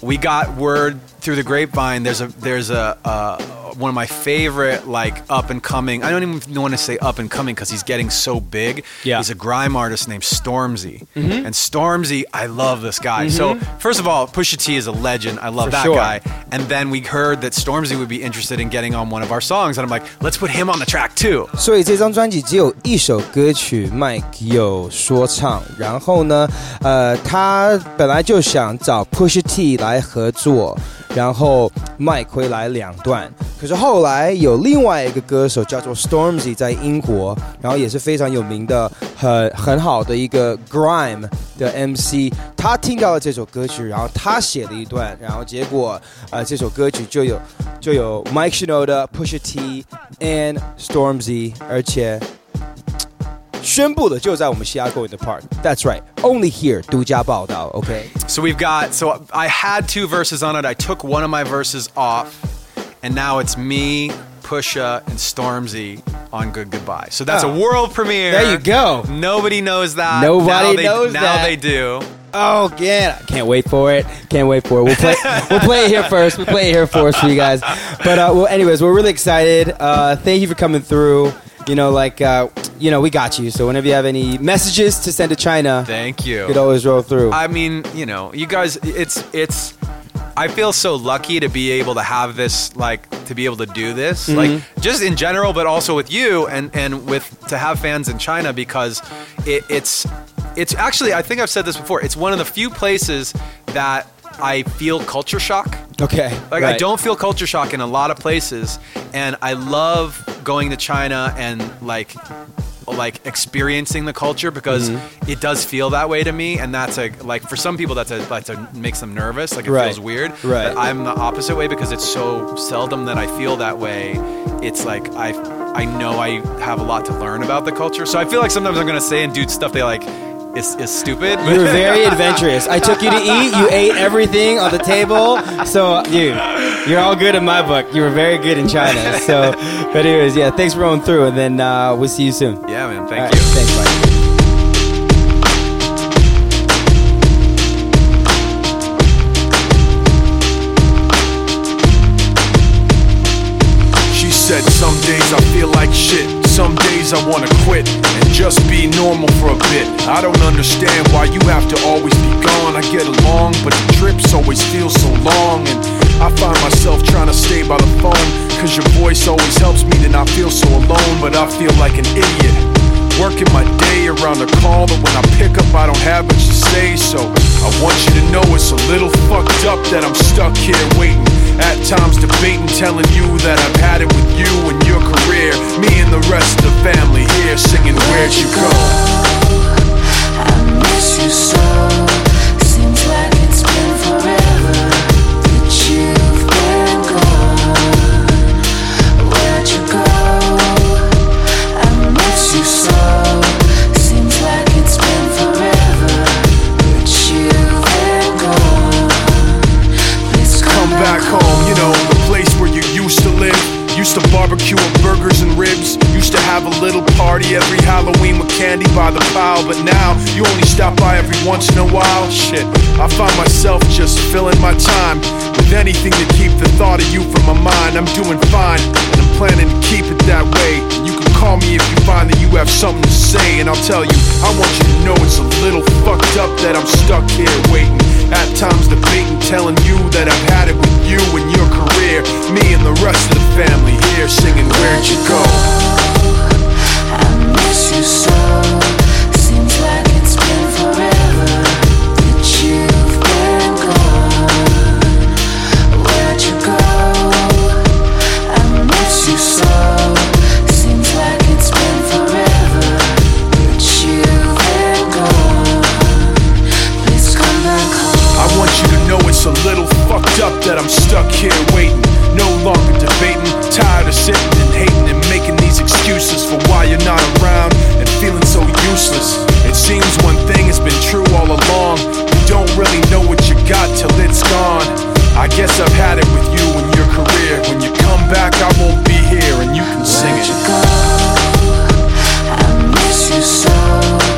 we got word through the grapevine. There's a there's a uh, one of my favorite like up and coming. I don't even want to say up and coming because he's getting so big. Yeah. he's a grime artist named Stormzy, Mhm. and Stormzy, I love this guy. So Mhm. first of all, Pusha T is a legend. I love For that sure. guy. And then we heard that Stormzy would be interested in getting on one of our songs, and I'm like, let's put him on the track too. 所以这张专辑只有一首歌曲，Mike 有说唱。然后呢，呃，他本来就想找 Pusha T 来合作， 然后 Mike 会来两段。可是后来有另外一个歌手叫做 Stormzy 在英国，然后也是非常有名的、很很好的一个 grime 的 MC，他听到了这首歌曲，然后他写了一段，然后结果呃这首歌曲就有就有 Mike Shinoda、Pusha T and Stormzy，而且宣布的就在我们西雅图 in the park。That's right, only here 独家报道，OK。 So we've got so I had two verses on it. I took one of my verses off, and now it's me, Pusha, and Stormzy on Good Goodbye. So that's Oh. a world premiere. There you go. Nobody knows that. Nobody now they, knows now that. they do. Oh yeah, can't wait for it. Can't wait for it. We'll play. we'll play it here first. We'll play it here first for you guys. But uh, well, anyways, we're really excited. Uh, thank you for coming through. You know, like uh, you know, we got you. So whenever you have any messages to send to China, Thank you. you could always roll through. I mean, you know, you guys, it's it's. I feel so lucky to be able to have this, like, to be able to do this, Mhm. like, just in general, but also with you and and with to have fans in China because it, it's it's actually I think I've said this before. It's one of the few places that I feel culture shock. okay. Like I don't feel culture shock in a lot of places, and I love going to China and like like experiencing the culture because Mhm. it does feel that way to me, and that's a like for some people that's a that's a makes them nervous. Like it Right. feels weird. Right. But I'm the opposite way because it's so seldom that I feel that way. It's like I I know I have a lot to learn about the culture, so I feel like sometimes I'm gonna say and do stuff they like. Is, is stupid. You were very adventurous. I took you to eat. You ate everything on the table. So, dude, you're all good in my book. You were very good in China. So, but anyways, yeah, thanks for rolling through, and then uh, we'll see you soon. Yeah, man. Thank All right, you. Thanks, bye. She said, Some days I feel like shit. Some days I wanna quit and just be normal for a bit. I don't understand why you have to always be gone. I get along, but the trips always feel so long. And I find myself trying to stay by the phone. Cause your voice always helps me to not feel so alone. But I feel like an idiot. Working my day around the call, but when I pick up, I don't have much to say. So I want you to know it's a little fucked up that I'm stuck here waiting. At times debating, telling you that I've had it with you and your career. Me and the rest of the family here singing Where'd You Go? I miss you so. Barbecue with burgers and ribs. Used to have a little party every Halloween with candy by the pile. But now you only stop by every once in a while. Shit, I find myself just filling my time with anything to keep the thought of you from my mind. I'm doing fine, and I'm planning to keep it that way. You can call me if you find that you have something to say, and I'll tell you, I want you to know it's a little fucked up that I'm stuck here waiting. At times debating, telling you that I've had it with you and your career. Me and the rest of the family here singing, Where'd you go? I miss you so. Seems like I'm stuck here waiting. No longer debating, tired of sitting and hating and making these excuses for why you're not around and feeling so useless. It seems one thing has been true all along. You don't really know what you got till it's gone. I guess I've had it with you and your career. When you come back, I won't be here and you can sing it. You go? I miss you so.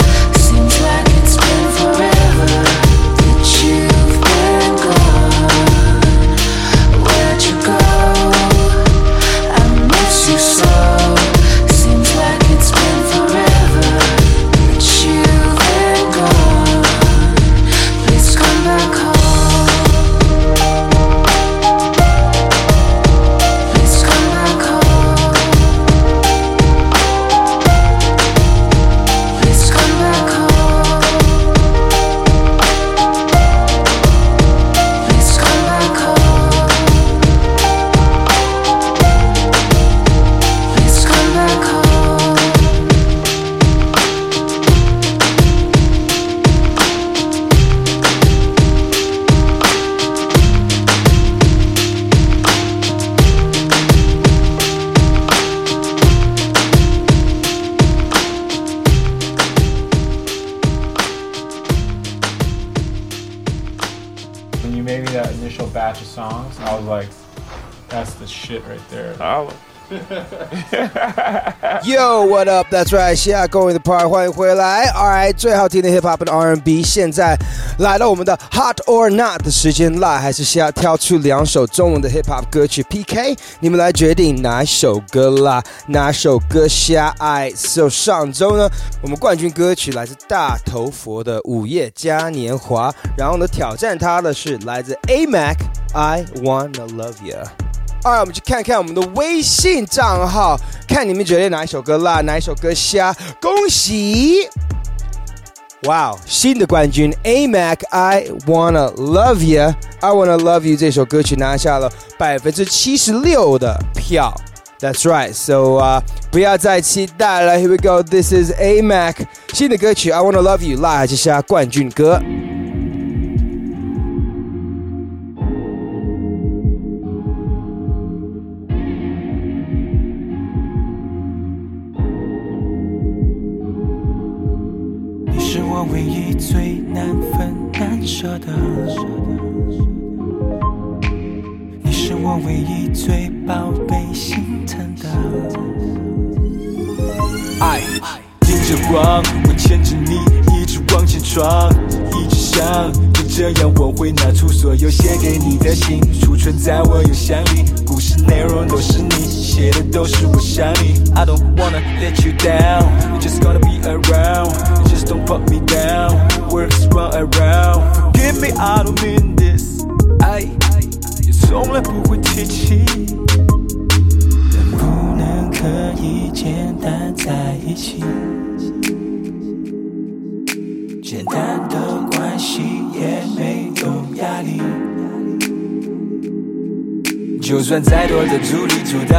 shit right there. Yo, what up? That's right，西亚 Going the Park，欢迎回来。All right，最好听的 Hip Hop and R&B，现在来到我们的 Hot or Not 的时间啦，还是需要挑出两首中文的 Hip Hop 歌曲 PK，你们来决定哪首歌啦，哪首歌下爱。So 上周呢，我们冠军歌曲来自大头佛的《午夜嘉年华》，然后呢，挑战他的是来自 A Mac，I Wanna Love You。 二，我们去看看我们的微信账号，看你们觉得哪一首歌辣，哪一首歌瞎。恭喜！哇哦，新的冠军 A Mac I Wanna Love You I Wanna Love You 这首歌曲拿下了百分之七十六的票。That's right, so 啊、不要再期待了。Here we go, this is A Mac 新的歌曲 I Wanna Love You 辣还是瞎冠军歌。舍得，你是我唯一最宝贝心疼的。爱迎着光，我牵着你一直往前闯，一直想就这样我会拿出所有写给你的信，储存在我邮箱里，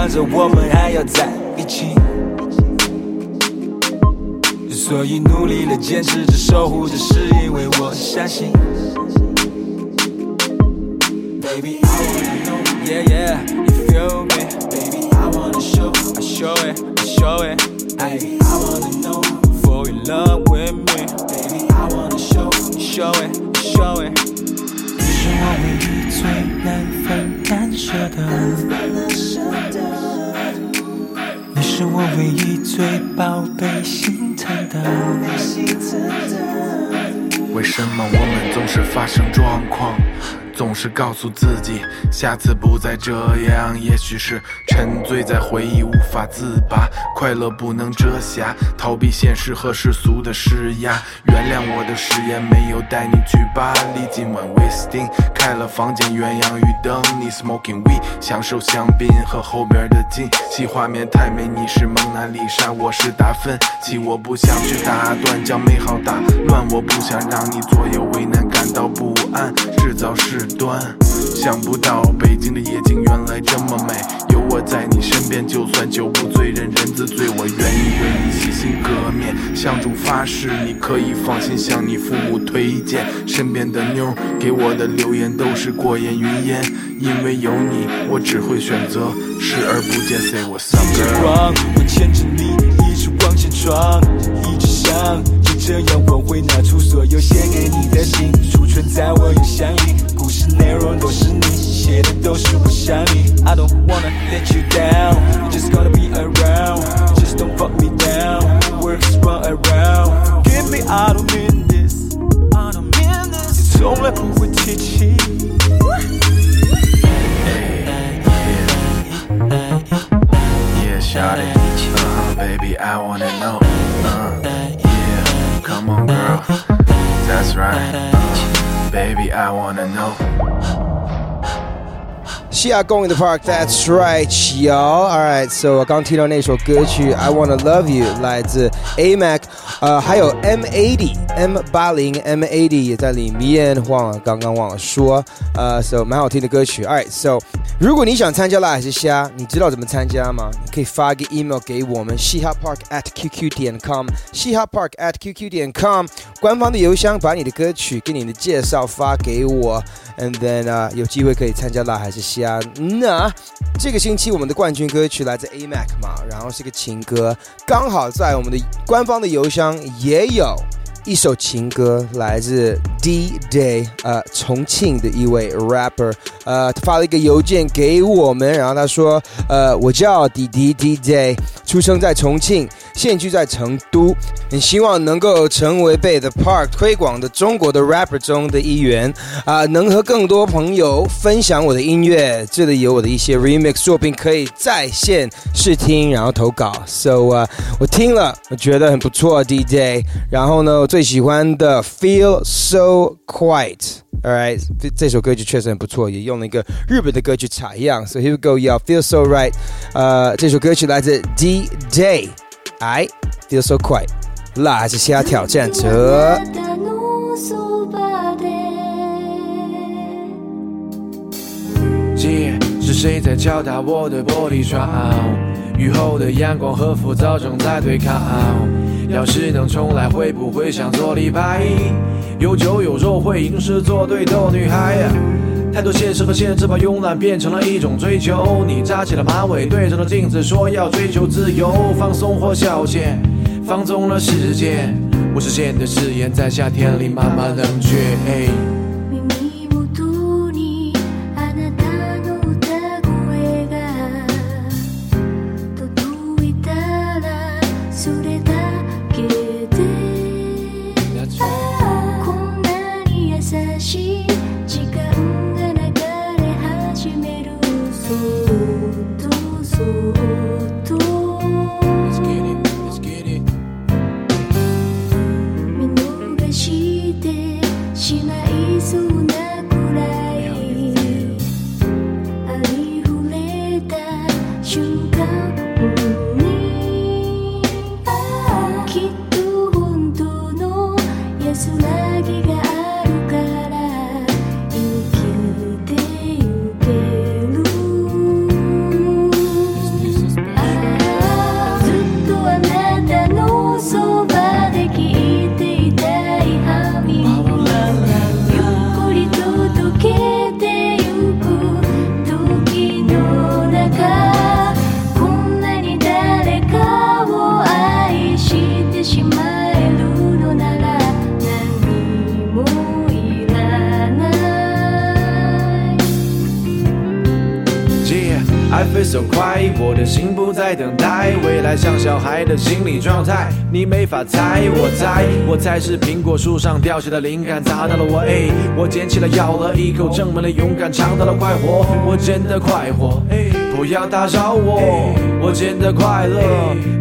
as a woman. 是？告诉自己，下次不再这样。也许是沉醉在回忆无法自拔，快乐不能遮瑕，逃避现实和世俗的施压。原谅我的誓言，没有带你去巴黎。今晚 wasting 开了房间，鸳鸯浴等你 smoking weed，享受香槟和后边的惊喜画面太美。你是蒙娜丽莎，我是达芬奇，我不想去打断，将美好打乱。我不想让你左右为难，感到不安，制造事端。想不到北京的夜景原来这么美，我在你身边，就算酒不醉人人自醉，我愿意为你洗心革面，向主发誓，你可以放心向你父母推荐。身边的妞儿给我的留言都是过眼云烟，因为有你，我只会选择视而不见。Say what's up, girl？光，我牵着你一直往前闯，一直想就这样，我会拿出所有写给你的信，储存在我邮箱里。故事内容都是你写的，都是我想你。I don't wanna let you down, you just gotta be around, just don't fuck me down. Works run around, give me I don't mean this, I don't mean this，你从来不会提起。 Yeah, shawty. Uh, baby, I wanna know. Uh, yeah, come on, girl. That's right. Uh, baby, I wanna know. 西亚公园的 Park，That's right，y'all。All right，so 我刚听到那首歌曲《I Wanna Love You》，来自 A Mac，呃，还有 M 80 M 八零 M 80也在里面，忘了刚刚忘了说，呃，so 蛮好听的歌曲。All right，so 如果你想参加辣还是虾，你知道怎么参加吗？你可以发个 email 给我们，嘻哈 Park at QQ 点 com，嘻哈 Park at QQ 点 com，官方的邮箱，把你的歌曲跟你的介绍发给我，and then 啊、有机会可以参加辣还是虾。 呀那这个星期我们的冠军歌曲来自 A Mac 嘛，然后是个情歌，刚好在我们的官方的邮箱也有。一首情歌来自 D Day，呃，重庆的一位 rapper，呃，发了一个邮件给我们，然后他说，呃，我叫弟弟 D Day，出生在重庆，现居在成都，很希望能够成为被 The Park 推广的中国的 rapper 中的一员，啊、能和更多朋友分享我的音乐，这里有我的一些 remix 作品可以在线试听，然后投稿，so 啊、我听了，我觉得很不错，D Day，然后呢，我最喜欢的 Feel So Quiet。Alright，这这首歌曲确实很不错，也用了一个日本的歌曲采样。So here we go, y'all. Feel so right。呃，这首歌曲来自 D Day。I feel so quiet。辣还是虾挑战者？ 谁在敲打我的玻璃窗？雨后的阳光和浮躁正在对抗。要是能重来，会不会像做礼拜？有酒有肉，会吟诗作对逗女孩。太多现实和限制，把慵懒变成了一种追求。你扎起了马尾，对着了镜子说要追求自由，放松或消遣，放纵了时间。我实现的誓言，在夏天里慢慢冷却。心不再等待，未来像小孩的心理状态，你没法猜。我猜，我猜是苹果树上掉下的灵感砸到了我，哎，我捡起来咬了一口，证明了勇敢，尝到了快活，我真的快活，哎，不要打扰我，我真的快乐，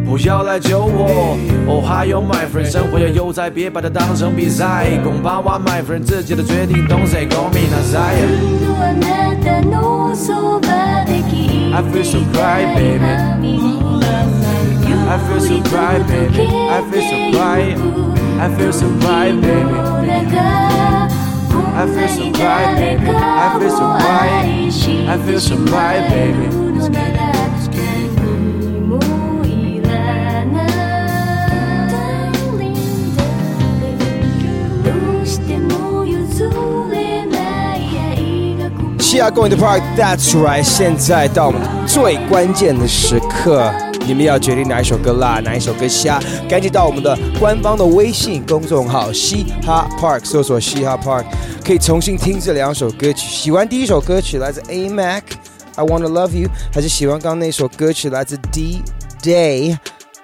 不要来救我。哦，还有 my friend，生活要悠哉，别把它当成比赛。拱巴哇 my friend，自己的决定，don't say go me 那赛。I feel so cry, baby. I feel so cry, baby. I feel so cry. I feel so cry, baby. I feel so cry, baby. I feel so cry. I feel so cry, baby. どうしても譲れない愛 がここ She are going to park. That's right. 现在到我们最关键的时刻，你们要决定哪一首歌辣，哪一首歌虾，赶紧到我们的官方的微信公众号“嘻哈 Park” 搜索“嘻哈 Park”，可以重新听这两首歌曲。喜欢第一首歌曲来自 A Mac。I Wanna Love You，还是喜欢刚刚那首歌曲来自 D Day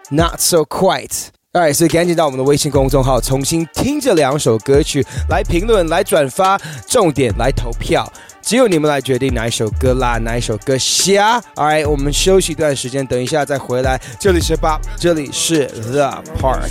Not So Quite。Alright，所以赶紧到我们的微信公众号重新听这两首歌曲，来评论、来转发，重点来投票。 只有你们来决定哪一首歌啦，哪一首歌虾。Alright，我们休息一段时间，等一下再回来。这里是 Bob，这里是 The Park。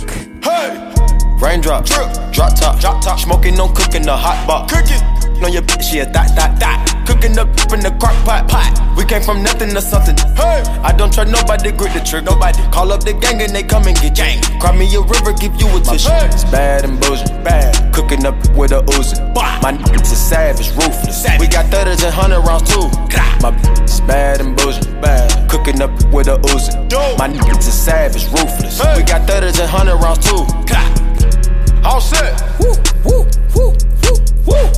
Raindrop, drip, drop top, drop top. Smoking on cooking the hot pot. Cooking on your bitch, yeah, that, that, that. Cooking up in the crock pot, pot. We came from nothing to something. Hey, I don't trust nobody, grip the trick. Nobody call up the gang and they come and get gang. Cry me a river, give you a tissue. It's bad and bullshit, bad. Cooking up with a Uzi. My niggas is savage, ruthless. We got thudders and hundred rounds too. My bitch is bad and bullshit, bad. Cooking up with a Uzi. My niggas is savage, ruthless. We got thudders and hundred rounds too. All set. Woo, woo, woo, woo, woo.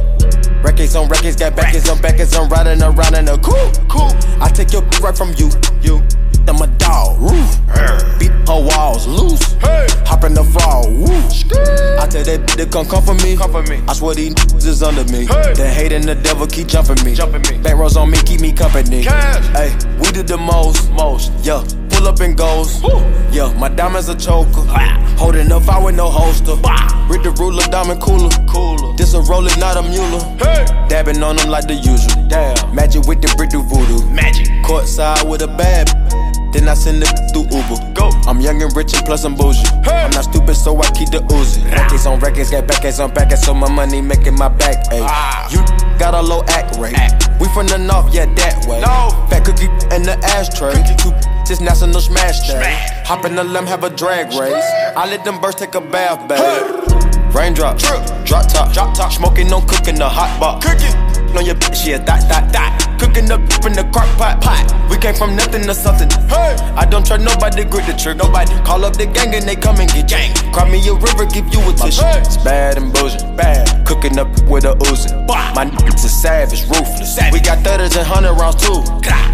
Records on records, got backers on backers, I'm riding around in a cool, cool. I take your right from you, you. I'm a dog, roof. Beat her walls loose. Hey. Hop in the fall, woo. I tell that bitch to come come for me. Come for me. I swear these niggas is under me. Hey. The hate and the devil keep jumping me. Jumping me. Back rows on me, keep me company. Cash. Hey, we did the most, most, yeah. Pull up and goes. Yeah, my diamonds a choker. Holding up, I with no holster. Read the ruler, diamond cooler. Cooler. This a roller, not a mule. Hey. Dabbing on them like the usual. Damn. Magic with the brick do voodoo. Magic. Courtside with a bad. Then I send it through Uber. Go. I'm young and rich and plus I'm bougie. I'm not stupid, so I keep the Uzi. Records on records, got backers on backers, so my money making my back. Ayy. Ah. You got a low act rate. We from the north, yeah, that way. No. Fat cookie in the ashtray. Two just national smash day. Hop in the limb, have a drag race. I let them birds take a bath, babe. Raindrop, drop top, drop top. Smoking on cooking the hot pot. Cooking on your bitch, yeah, that, that, that. Cooking up in the crock pot, pot. We came from nothing to something. Hey, I don't trust nobody, grip the trick. Nobody call up the gang and they come and get gang. Cry me a river, give you a tissue. It's bad and bullshit, bad. Cooking up with a Uzi. My niggas is savage, ruthless. We got thudders and hundred rounds too.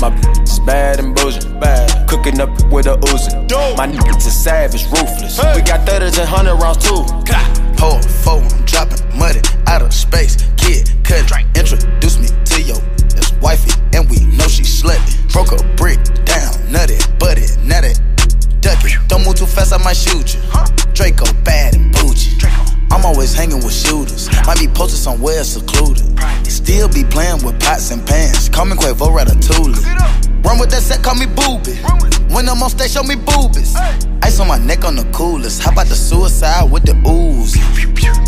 My bitch is bad and bullshit, bad. Cooking up with a Uzi. My niggas is savage, ruthless. We got thudders and hundred rounds too. Hold four, I'm dropping money out of space. Kid, introduce me to your ex wifey, and we know she slutty. Broke a brick down, nutty, butty, nutty, ducky. Don't move too fast, I might shoot you. Draco bad and bougie. I'm always hanging with shooters. Might be posted somewhere secluded. Still be playing with pots and pans. Call me Quavo Ratatouille. Run with that set, call me booby. When I'm on stage, show me boobies. Ice on my neck on the coolest. How about the suicide with the ooze?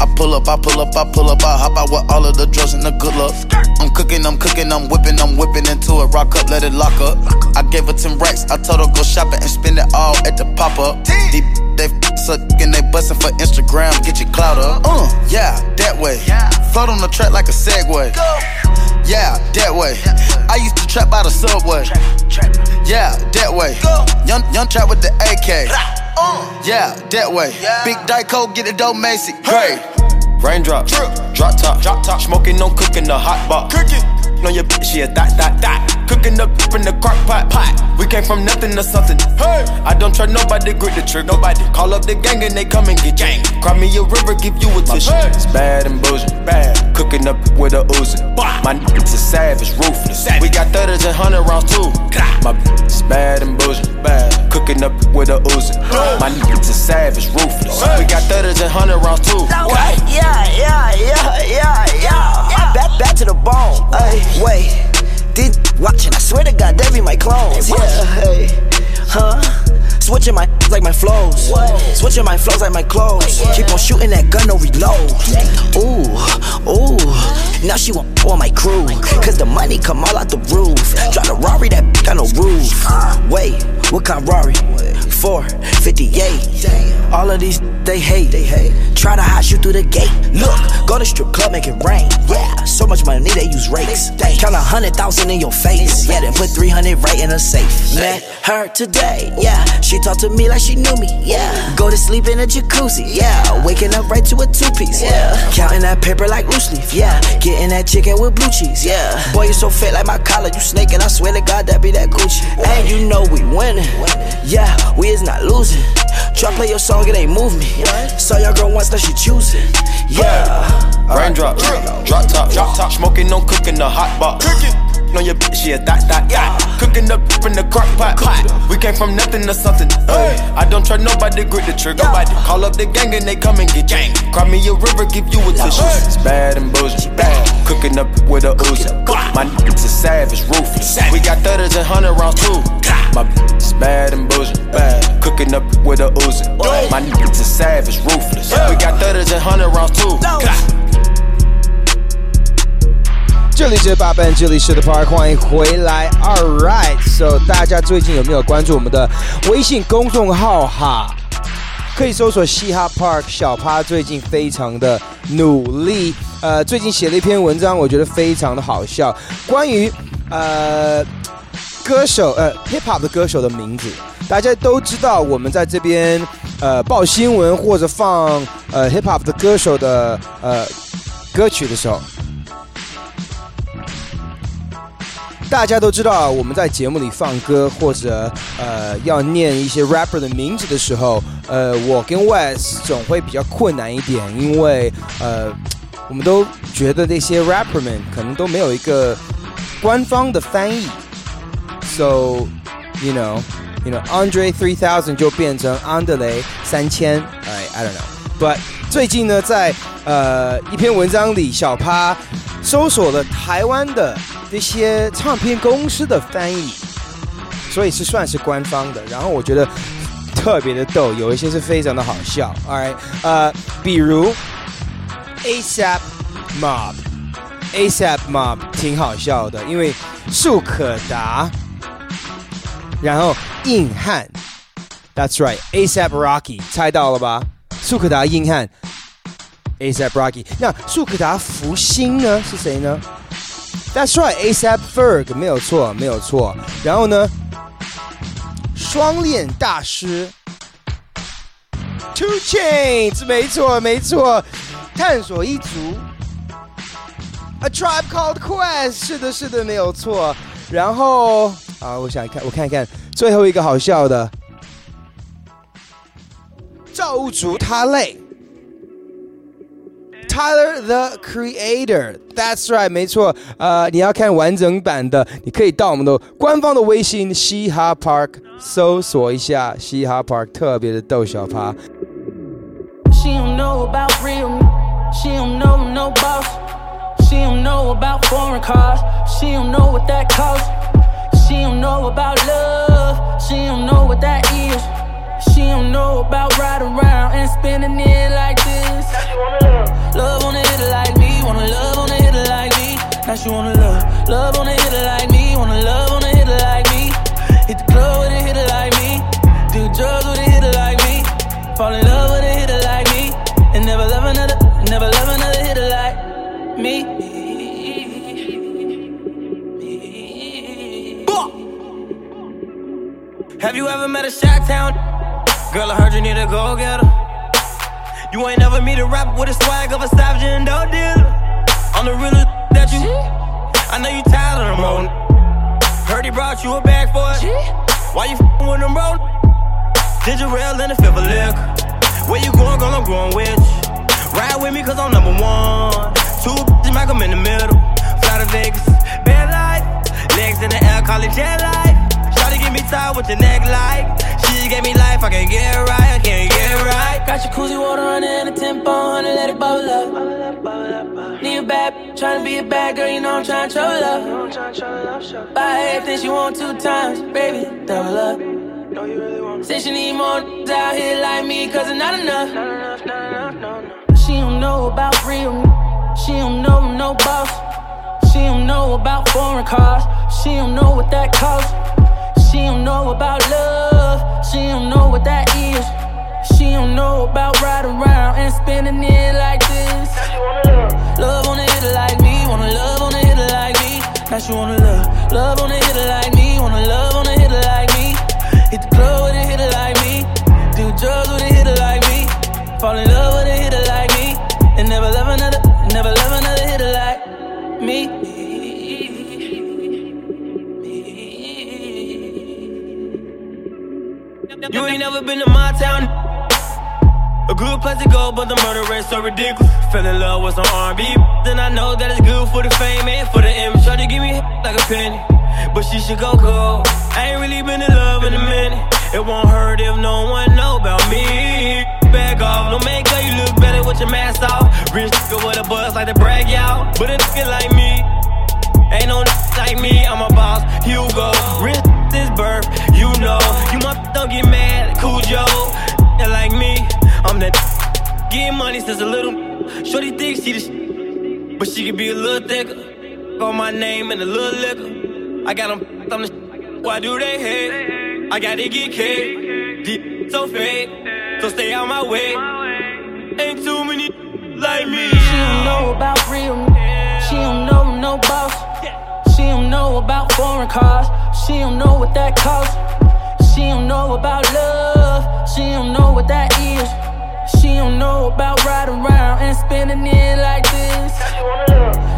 I pull up, I pull up, I pull up, I hop out with all of the drugs and the good luck. I'm cooking, I'm cooking, I'm whipping, I'm whipping into a rock up, let it lock up. I gave her 10 racks, I told her go shopping and spend it all at the pop up. They, they sucking, they bustin' for Instagram, get your clout up. Uh, yeah, that way. Float on the track like a Segway. Yeah, that way. I used to trap by the subway. Yeah, that way. Young, young trap with the AK. Yeah, that way. Big Dyco, get it dope, Macy. Great. Raindrop, drip, drop top, drop top. Smoking on cooking the hot box. Cooking on your bitch, yeah, that, that, that. Cooking up in the crock pot. pot. We came from nothing to something. Hey. I don't try nobody, grip the trigger. Nobody. Call up the gang and they come and get gang. Cry me a river, give you a tissue. Hey. It's bad and bullshit. Bad. Cooking up with a Uzi. My niggas is savage, ruthless. Savage. We got 30s and 100 rounds too. My is bad and bullshit. Bad. Cooking up with a Uzi. My niggas is savage, ruthless. We got 30s and 100 rounds too. Yeah, yeah, yeah, yeah, yeah. Back, back to the bone. Ay, wait. Did watching? I swear to God, they be my clones. Yeah, hey, huh? Switching my like my flows. Switching my flows like my clothes. Keep on shooting that gun, no reload. Ooh, ooh. Now she want on my crew. Cause the money come all out the roof. The Rari, that got no roof. Wait, what kind Rari? 458. All of these they hate. They hate. Try to hide you through the gate. Look, go to strip club, make it rain. Yeah, so much money they use rakes. Count a hundred thousand in your face. Yeah, then put 300 right in a safe. Met her today. Yeah, she talked to me like she knew me. Yeah, go to sleep in a jacuzzi. Yeah, waking up right to a two piece. Yeah, counting that paper like loose leaf. Yeah, getting that chicken with blue cheese. Yeah, boy, you so fat like my collar. You snaking. I swear to God, that be that Gucci. And you know we winning. Yeah, we is not losing. Try play your song, it ain't move me. Saw your girl once, now she choosing. Yeah. Raindrop, drop top, drop top. Smoking on cooking the hot box. Cooking on your bitch, yeah, that, that, yeah. Cooking up in the crock pot. We came from nothing to something. Hey. I don't try nobody, grip the trigger. Nobody call up the gang and they come and get gang. Cry me a river, give you a tissue. It's bad and bullshit. Bad. Cooking up with a Uzi. My niggas is savage, ruthless. We got 30s and 100 rounds too. My bitch is bad and bullshit. Bad. Cooking up with a Uzi. My niggas is savage, ruthless. We got 30s and 100 rounds too. 这里是八班，这里是 The Park，欢迎回来。All right，so 大家最近有没有关注我们的微信公众号哈？可以搜索嘻哈 Park 小趴，最近非常的努力。呃，最近写了一篇文章，我觉得非常的好笑，关于呃歌手呃 hip hop 的歌手的名字。大家都知道，我们在这边呃报新闻或者放呃 hip hop 的歌手的呃歌曲的时候。大家都知道，我们在节目里放歌或者呃要念一些 rapper 的名字的时候，呃，我跟 Wes 总会比较困难一点，因为呃，我们都觉得那些 rapper 们可能都没有一个官方的翻译，so you know you know Andre three thousand 就变成安德雷三千，哎，I don't know know，but 最近呢，在呃一篇文章里，小趴搜索了台湾的。这些唱片公司的翻译，所以是算是官方的。然后我觉得特别的逗，有一些是非常的好笑。Alright，呃，比如 ASAP Mob，ASAP Mob 挺好笑的，因为速可达，然后硬汉，That's right，ASAP Rocky，猜到了吧？苏可达硬汉，ASAP Rocky。那苏可达福星呢？是谁呢？That's right, ASAP Ferg 没有错，没有错。然后呢，双链大师 Two Chains 没错，没错。探索一族 A Tribe Called Quest 是的，是的，没有错。然后啊，我想看，我看一看最后一个好笑的，造物主他累。Tyler the Creator，That's right，没错。呃，你要看完整版的，你可以到我们的官方的微信嘻哈 Park 搜索一下嘻哈 Park，特别的逗小趴。She don't know about real, she don't know no boss. She don't know about foreign cars, she don't know what that costs. She don't know about love, she don't know what that is. She don't know about riding around and spending it like this. Now she wanna Love on a hitter like me, wanna love on a hitter like me. Now she wanna love, love on a hitter like me, wanna love on a hitter like me. Hit the club with a hitter like me, do drugs with a hitter like me. Fall in love with a hitter like me, and never love another, never love another hitter like me. Have you ever met a Shot Town? Girl, I heard you need a go getter. You ain't never meet a rapper with a swag of a savage and dope dealer. I'm the realest that you. I know you tired of them old. Heard he brought you a bag for it. Why you f***ing with them roll? Ginger ale and a fifth of. Where you going, girl? I'm going with you. Ride with me, cause I'm number one. Two bitches, make 'em in the middle. Fly to Vegas, bad life. Legs in the air, call it jet life. Shawty get me tired with your neck like. Gave me life, I can't get right, I can't get right. Got your koozie water running in a tempo, honey, let it bubble up. Need a bad, trying to be a bad girl, you know I'm tryna trouble up. Buy everything she want two times, baby, double up. Say she need more out here like me, cause it's not enough. She don't know about real, she don't know no boss. She don't know about foreign cars, she don't know what that costs. She don't know about love, she don't know what that is. She don't know about riding around and spinning it like this. Love on a hitter like me, wanna love on a hitter like me. Now she wanna love, love on a hitter like me, wanna love on a hitter like me. Hit the club with a hitter like me, do drugs with a hitter like me. Fall in love You ain't never been to my town. A good place to go, but the murder rate's so ridiculous. Fell in love with some R&B, then I know that it's good for the fame and for the image. Try to give me like a penny, but she should go cold. I ain't really been in love in a minute. It won't hurt if no one know about me. Back off, don't make you look better with your mask off. Rich nigga with a buzz like to brag y'all, but a nigga like me. Ain't no like me, I'm a boss, Hugo. Rich this birth, you know. You my don't get mad, cool Joe. Like me, I'm that getting money since a little. Shorty thinks she the sh- but she could be a little thicker. Call my name and a little liquor. I got them on the sh- why do they hate? I gotta get cake, deep so fake, so stay out my way. Ain't too many like me. She don't know about real, she don't know no boss. She don't know about foreign cars. She don't know what that costs. She don't know about love. She don't know what that is. She don't know about riding around and spinning it like this.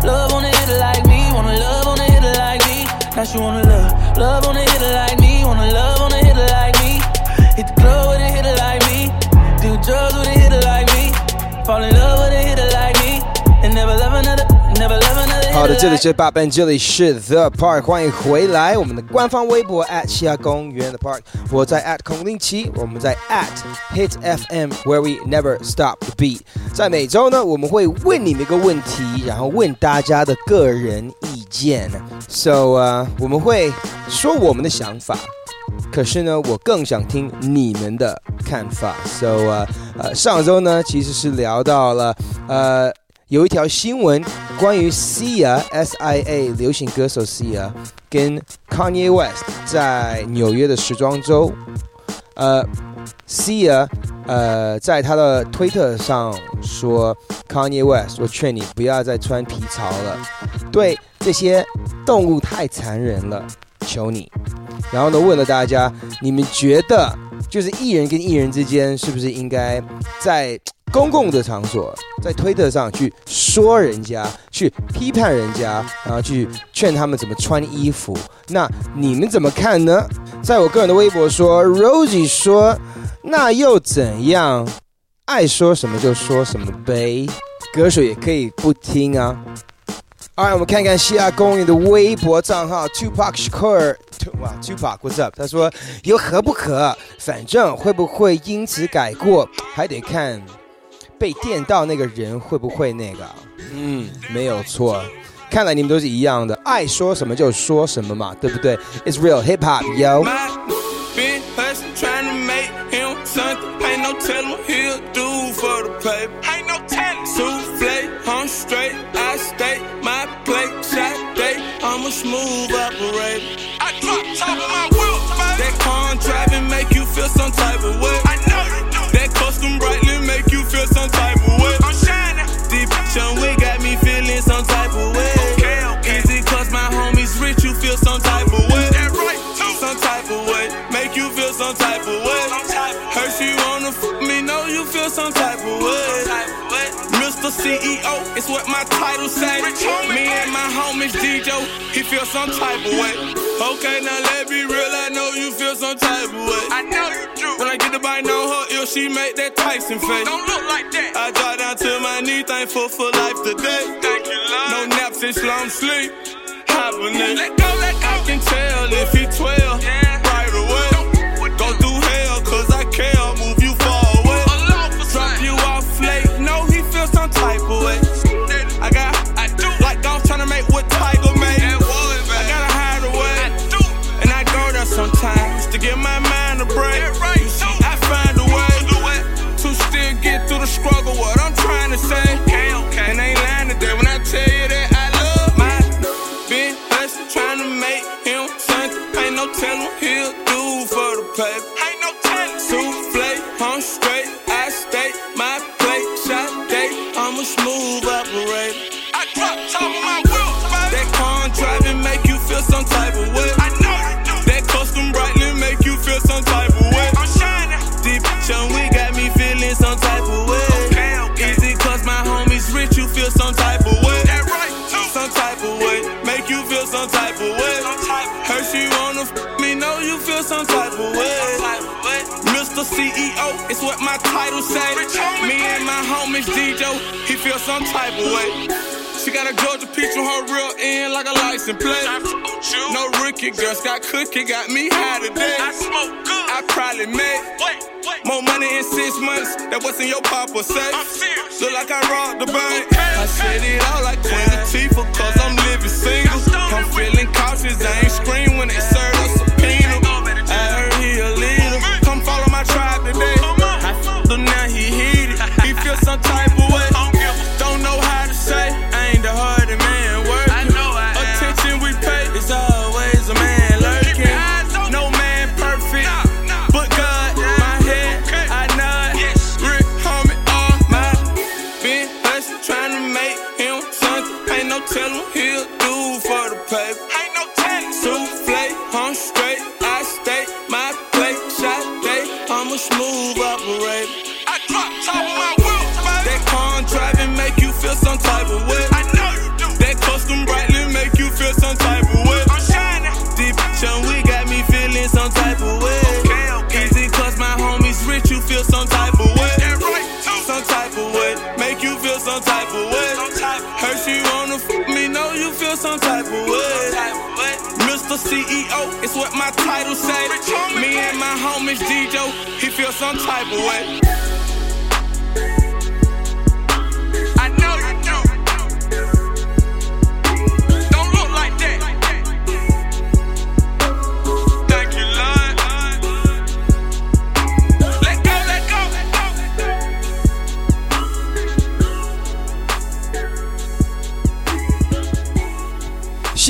Love on a hitter like me, wanna love on a hitter like me. Now she wanna love, love on a hitter like me, wanna love on a hitter like me. Hit the club with a hitter like me, do drugs with a hitter like me. Fall in love 好的，这里是八班，这里是 The Park，欢迎回来。我们的官方微博 at 西雅公园的 Park，我在 at 孔令奇，我们在 at Hit FM，Where we never stop the beat。在每周呢，我们会问你们一个问题，然后问大家的个人意见。So 啊，我们会说我们的想法。可是呢，我更想听你们的看法。So 啊呃，上周呢其实是聊到了呃有一条新闻关于 Sia S I A 流行歌手 Sia 跟 Kanye West 在纽约的时装周，呃，Sia 呃在他的推特上说 Kanye West，我劝你不要再穿皮草了，对这些动物太残忍了，求你。然后呢，问了大家，你们觉得就是艺人跟艺人之间是不是应该在公共的场所，在推特上去说人家，去批判人家，然后去劝他们怎么穿衣服？那你们怎么看呢？在我个人的微博说，Rosie 说，那又怎样？爱说什么就说什么呗，歌手也可以不听啊。Alright，我们看看西亚公园的微博账号 Tupac Shakur，哇，Tupac，What's up？他说有何不可？反正会不会因此改过，还得看被电到那个人会不会那个。嗯，没有错。看来你们都是一样的，爱说什么就说什么嘛，对不对？It's real hip hop，yo。Been hustling, trying to make him something. Ain't no telling what he'll do for the paper. Ain't no telling. Souffle, I'm straight. I stay my plate. Shot day, I'm a smooth operator. CEO, it's what my title say. Me and my homies DJ, he feel some type of way. Okay, now let me real, I know you feel some type of way. I know you do. When I get the bite on her ill, she make that Tyson face. Don't look like that. I drop down to my knee, thankful for life today. Thank you, Lord. No naps and slum sleep. Happening. Let go, let go. Paper. It's what my title say. Me and my homies DJ, he feel some type of way. She got a Georgia peach on her real end like a license plate. No rookie girl, Scott Cookie got me high today. I smoke good. I probably made more money in six months than what's in your papa safe. Look like I robbed the bank. I said it all like Queen Latifah, cause I'm living single. I'm feeling cautious, I ain't scream when they what my title say. Me and my homies DJ, he feel some type of way.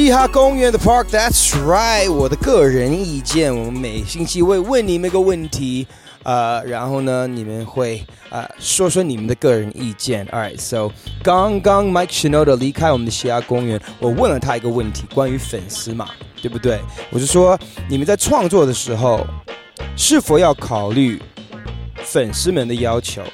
嘻哈公园的 Park That's right，我的个人意见，我们每星期会问你们一个问题，呃，然后呢，你们会呃说说你们的个人意见。Alright，so 刚刚 Mike Shinoda 离开我们的嘻哈公园，我问了他一个问题，关于粉丝嘛，对不对？我就说你们在创作的时候，是否要考虑粉丝们的要求？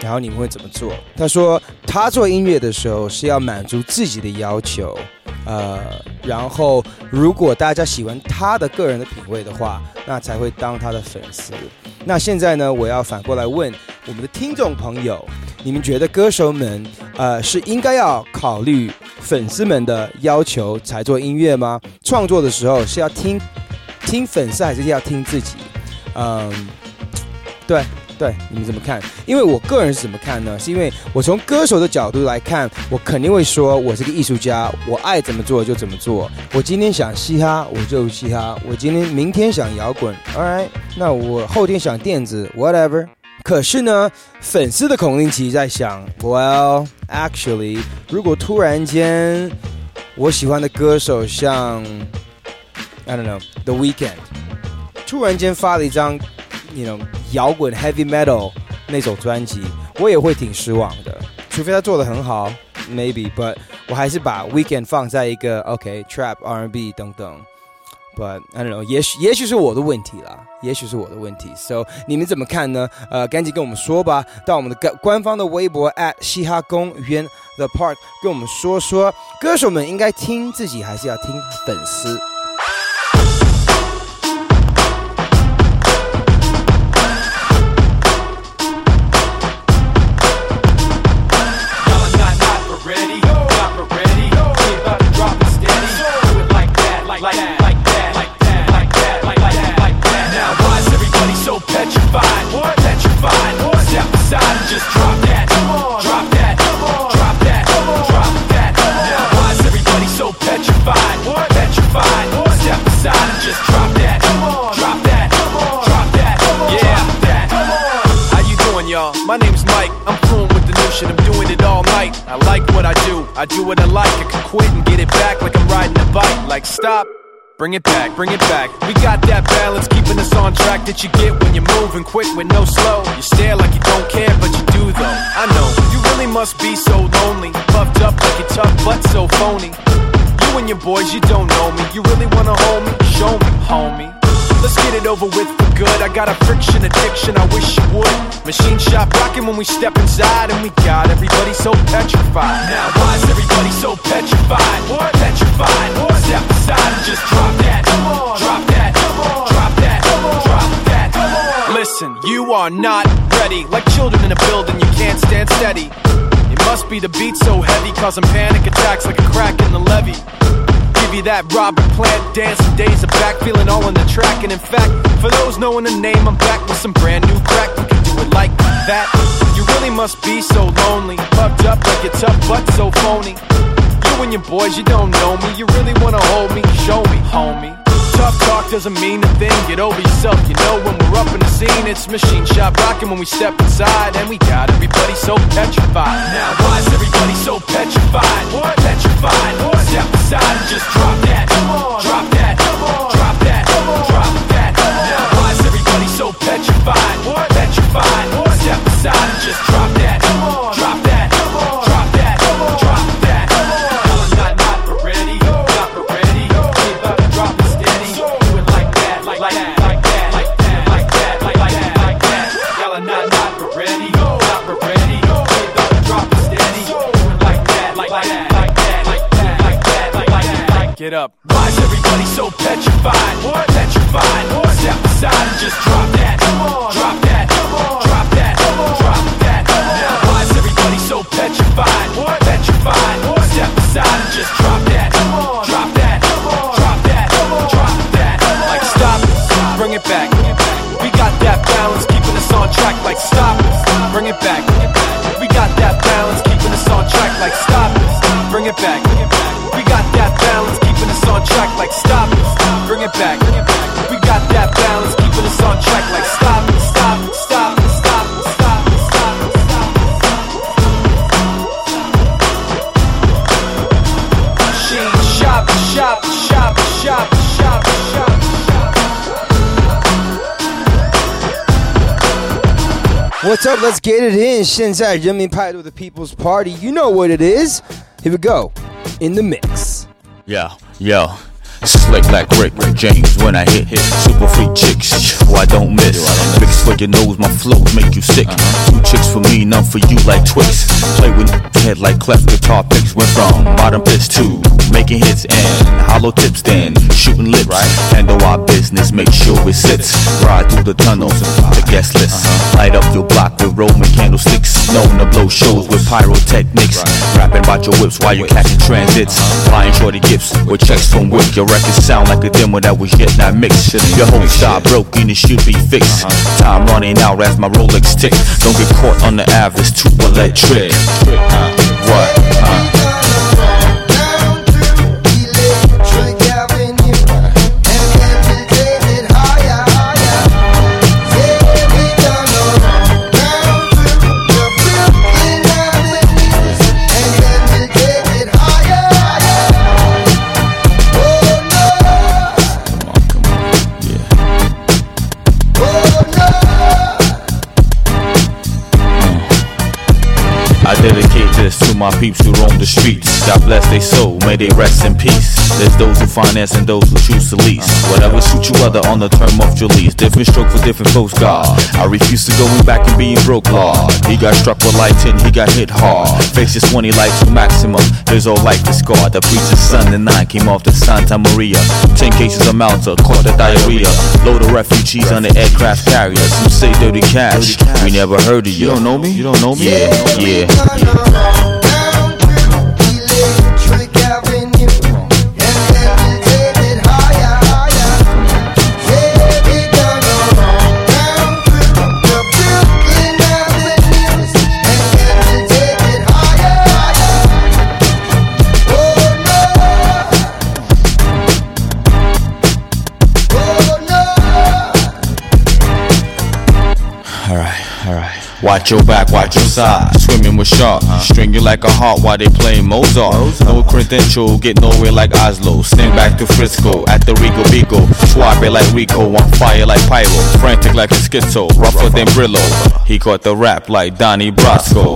然后你们会怎么做？他说他做音乐的时候是要满足自己的要求，呃，然后如果大家喜欢他的个人的品味的话，那才会当他的粉丝。那现在呢，我要反过来问我们的听众朋友，你们觉得歌手们呃是应该要考虑粉丝们的要求才做音乐吗？创作的时候是要听听粉丝还是要听自己？嗯，对。对，你们怎么看？因为我个人是怎么看呢？是因为我从歌手的角度来看，我肯定会说，我是个艺术家，我爱怎么做就怎么做。我今天想嘻哈，我就嘻哈；我今天明天想摇滚，All right，那我后天想电子，whatever。可是呢，粉丝的孔令奇在想，Well，actually，如果突然间我喜欢的歌手像，I don't know，The Weekend，突然间发了一张。you know 摇滚 heavy metal 那种专辑，我也会挺失望的。除非他做的很好，maybe，but 我还是把 Weekend 放在一个 OK trap R&B 等等。But I don't know，也许也许是我的问题啦，也许是我的问题。So 你们怎么看呢？呃，赶紧跟我们说吧，到我们的官官方的微博 at 嘻哈公园 The Park 跟我们说说，歌手们应该听自己还是要听粉丝 I like what I do, I do what I like. I can quit and get it back like I'm riding a bike. Like, stop. Bring it back, bring it back. We got that balance, keeping us on track that you get when you're moving quick with no slow. You stare like you don't care, but you do though. I know, you really must be so lonely. Puffed up like you're tough, but so phony. And your boys, you don't know me. You really wanna hold me? Show me, homie. Let's get it over with for good. I got a friction addiction, I wish you would. Machine shop rocking when we step inside, and we got everybody so petrified. Now, why is everybody so petrified? What? Petrified. What? Step aside and just drop that. Come on. Drop that. Come on. Drop that. Come on. Drop that. Come on. Listen, you are not ready. Like children in a building, you can't stand steady. Must be the beat so heavy, causing panic attacks like a crack in the levee give you that Robert Plant dancing days of back, feeling all on the track. And in fact, for those knowing the name, I'm back with some brand new crack. We can do it like that. You really must be so lonely, puffed up like you're tough, but so phony. You and your boys, you don't know me. You really wanna hold me? Show me, homie. Tough talk doesn't mean a thing. Get over yourself, you know when we're up in the scene, it's machine shop rocking when we step inside, and we got everybody so petrified. Now why is everybody so petrified? What? Petrified. What? Step aside and just drop that. Come on. Drop that. Come on. Drop that. Come on. Drop that. Now why is everybody so petrified? What? Petrified. What's up? Let's get it in. Shinzai, Jimmy Paido, the People's Party. You know what it is. Here we go. In the mix. Yeah, yo. Slick like Rick James when I hit hit super free chicks. Who I don't miss. Big swig your nose, my flows make you sick. Two chicks for me, none for you like Twix. Play with head like cleft guitar picks. Went from bottom pitch to making hits and hollow tips, then shooting lips. Handle our business, make sure it sits. Ride through the tunnels, the guest list. Light up your block with Roman candlesticks. Known to blow shows with pyrotechnics. Rapping about your whips while you're catching transits. Flying shorty gifts with checks from Wick. Your records sound like a demo that was yet not mixed. Your whole style broken, it should be fixed. Time running out as my Rolex tick. Don't get caught on the average, too electric. Uh, what? Uh. My peeps who roam the streets. God bless their soul, may they rest in peace. There's those who finance and those who choose to lease. Whatever suits you other on the term of your lease. Different stroke for different folks, God. I refuse to going back and being broke, Lord. He got struck with lightning, he got hit hard. Faces 20 lights to maximum. His whole life is scarred. The preacher's son and nine came off the Santa Maria. 10 cases of Malta, caught the diarrhea. Load of refugees on the aircraft carriers. Some say dirty cash. We never heard of you. You don't know me? You don't know me? Yeah, yeah. Alright, Watch your back, watch your side. Swimming with sharks. Uh-huh. String you like a heart while they playing Mozart. No credential, get nowhere like Oslo. Sting back to Frisco at the Rico Bigo. Swap it like Rico, on fire like Pyro. Frantic like a schizo, rougher than Brillo. He caught the rap like Donnie Brasco.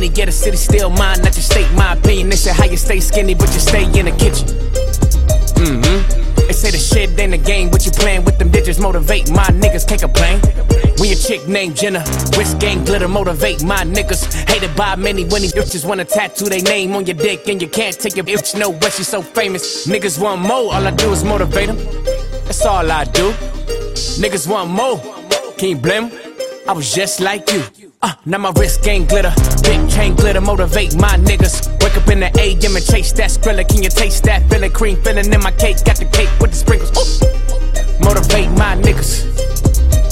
Many, yeah, the city still mine. Not just state my opinion. They say how you stay skinny, but you stay in the kitchen. Mm-hmm. They say the shit ain't a game, what you playing with them digits? Motivate my niggas, can't complain. We a chick named Jenna, wrist gang glitter, motivate my niggas. Hated by many when these bitches wanna tattoo their name on your dick, and you can't take your bitch nowhere, she's so famous. Niggas want more, all I do is motivate them. That's all I do. Niggas want more, can you blame? I was just like you. Uh, now my wrist gang glitter, big chain glitter, motivate my niggas. Wake up in the AM and chase that skrilla. Can you taste that filling? Cream filling in my cake, got the cake with the sprinkles. Ooh. Motivate my niggas.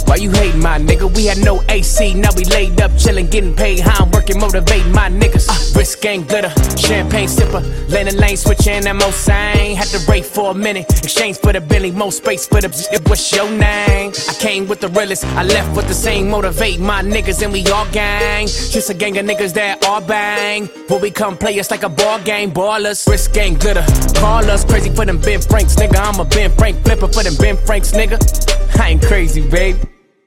Why you hating my nigga? We had no AC, now we laid up, chillin', getting paid. How I'm working, motivate my niggas. Uh, wrist gang glitter, champagne sipper, lane and lane switching that most same. Had to wait for a minute, exchange for the Billy, more space for the. What's your name? I came with the realest, I left with the same. Motivate my niggas, and we all gang. Just a gang of niggas that all bang. Will we come play us like a ball game? Ballers, wrist gang glitter, call us crazy for them Ben Franks, nigga. I'm a Ben Frank flipper for them Ben Franks, nigga. I ain't crazy, babe.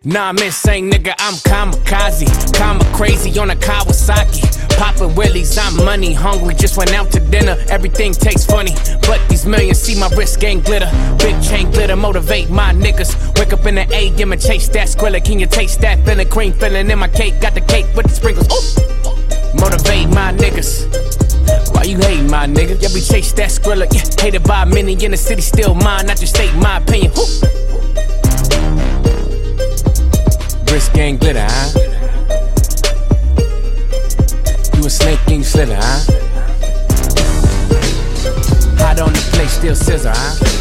Nah, I'm insane, nigga. I'm kamikaze. Kama crazy on a Kawasaki. Poppin' willies, I'm money hungry. Just went out to dinner. Everything tastes funny. But these millions see my wrist gang glitter. Big chain glitter, motivate my niggas. Wake up in the AM and chase that skrilla. Can you taste that feeling? Cream filling in my cake. Got the cake with the sprinkles. Ooh. Motivate my niggas. Why you hate my nigga? Yeah, we chase that skrilla. Yeah, hated by many in the city, still mine. I just state my opinion. Wrist gang glitter, huh? You a snake you slither, huh? Hot on the plate, still scissor, huh?